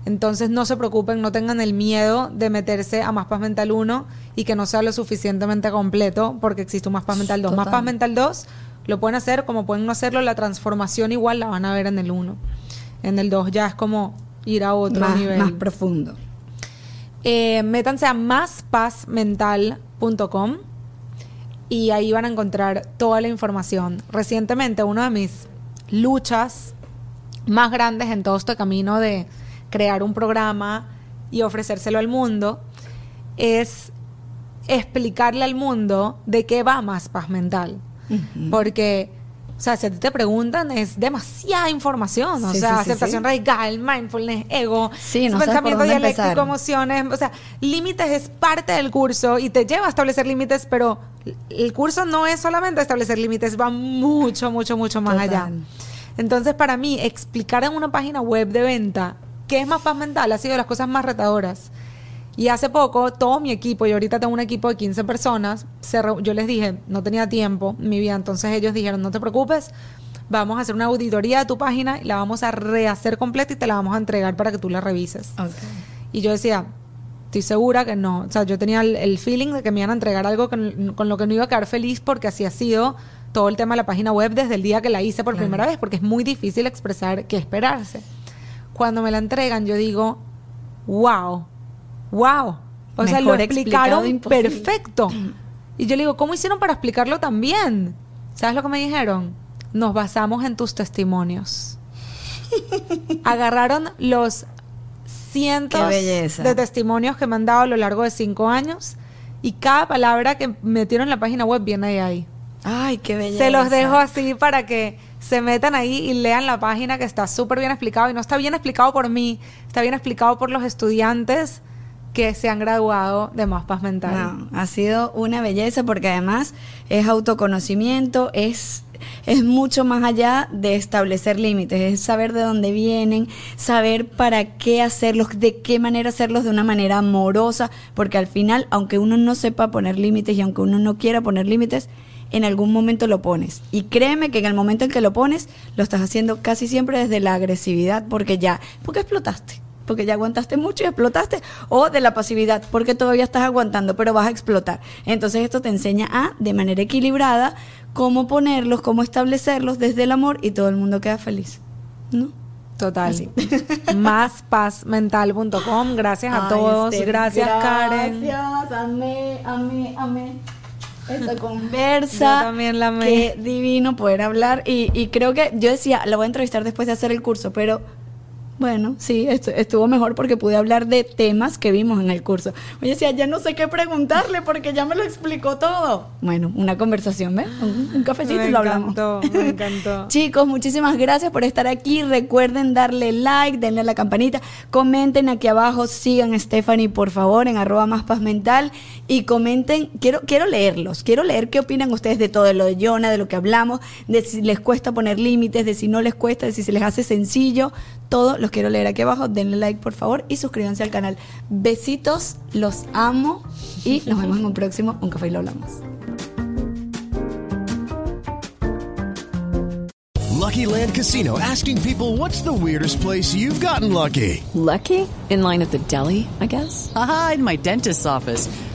Entonces no se preocupen, no tengan el miedo de meterse a Más Paz Mental 1 y que no sea lo suficientemente completo porque existe un Más Paz Mental 2. Más. Paz Mental 2 lo pueden hacer como pueden no hacerlo, la transformación igual la van a ver en el 1. En el 2 ya es como ir a otro Más, nivel. más profundo. Eh, métanse a máspazmental.com y ahí van a encontrar toda la información. Recientemente, una de mis luchas más grandes en todo este camino de crear un programa y ofrecérselo al mundo es explicarle al mundo de qué va más paz mental. Porque, o sea, si a ti te preguntan, es demasiada información. O Sí, sea, sí, aceptación sí. radical, mindfulness, ego, no pensamiento dialéctico, empezar. emociones. O sea, límites es parte del curso y te lleva a establecer límites, pero el curso no es solamente establecer límites, va mucho, mucho, mucho más Total. allá. Entonces, para mí, explicar en una página web de venta qué es más paz mental ha sido de las cosas más retadoras. Y hace poco, todo mi equipo, y ahorita tengo un equipo de 15 personas, se yo les dije, no tenía tiempo en mi vida, entonces ellos dijeron, no te preocupes, vamos a hacer una auditoría de tu página y la vamos a rehacer completa y te la vamos a entregar para que tú la revises. Y yo decía, estoy segura que no. O sea, yo tenía el, el feeling de que me iban a entregar algo con, con lo que no iba a quedar feliz porque así ha sido todo el tema de la página web desde el día que la hice por Claro. primera vez, porque es muy difícil expresar qué esperarse. Cuando me la entregan, yo digo, wow, wow. O sea, lo Mejor explicaron imposible. perfecto. Y yo le digo, ¿cómo hicieron para explicarlo tan bien? ¿Sabes lo que me dijeron? Nos basamos en tus testimonios. Agarraron los cientos de testimonios que me han dado a lo largo de cinco años y cada palabra que metieron en la página web viene de ahí. Ay, qué belleza. Se los dejo así para que se metan ahí y lean la página que está súper bien explicado y no está bien explicado por mí, está bien explicado por los estudiantes que se han graduado de Más Paz Mental. No, ha sido una belleza porque además es autoconocimiento, es es mucho más allá de establecer límites, es saber de dónde vienen, saber para qué hacerlos, de qué manera hacerlos de una manera amorosa, porque al final, aunque uno no sepa poner límites y aunque uno no quiera poner límites, en algún momento lo pones. Y créeme que en el momento en que lo pones, lo estás haciendo casi siempre desde la agresividad, porque ya, porque explotaste porque ya aguantaste mucho y explotaste, o de la pasividad, porque todavía estás aguantando, pero vas a explotar. Entonces esto te enseña a, de manera equilibrada, cómo ponerlos, cómo establecerlos desde el amor y todo el mundo queda feliz. ¿No? Total. Máspazmental.com. Gracias a todos. gracias, Karen. Gracias, amé, amé, amé. Esta conversa. Yo también la amé. Qué divino poder hablar. Y, y creo que yo decía, la voy a entrevistar después de hacer el curso, pero bueno, sí, estuvo mejor porque pude hablar de temas que vimos en el curso. Oye, decía, ya no sé qué preguntarle porque ya me lo explicó todo. Bueno, una conversación, ¿ves? Un, cafecito y lo hablamos. Me encantó. Chicos, muchísimas gracias por estar aquí. Recuerden darle like, denle a la campanita, comenten aquí abajo, sigan a Stephanie, por favor, en arroba más paz mental y comenten, quiero, quiero leerlos, quiero leer qué opinan ustedes de todo, de lo de Jonah, de lo que hablamos, de si les cuesta poner límites, de si no les cuesta, de si se les hace sencillo, todo los quiero leer aquí abajo. Denle like, por favor, y suscríbanse al canal. Besitos, los amo y nos vemos en un próximo Un Café y lo hablamos. Lucky Land Casino asking people what's the weirdest place you've gotten lucky? Lucky? In line at the deli, I guess? Aha, in my dentist's office.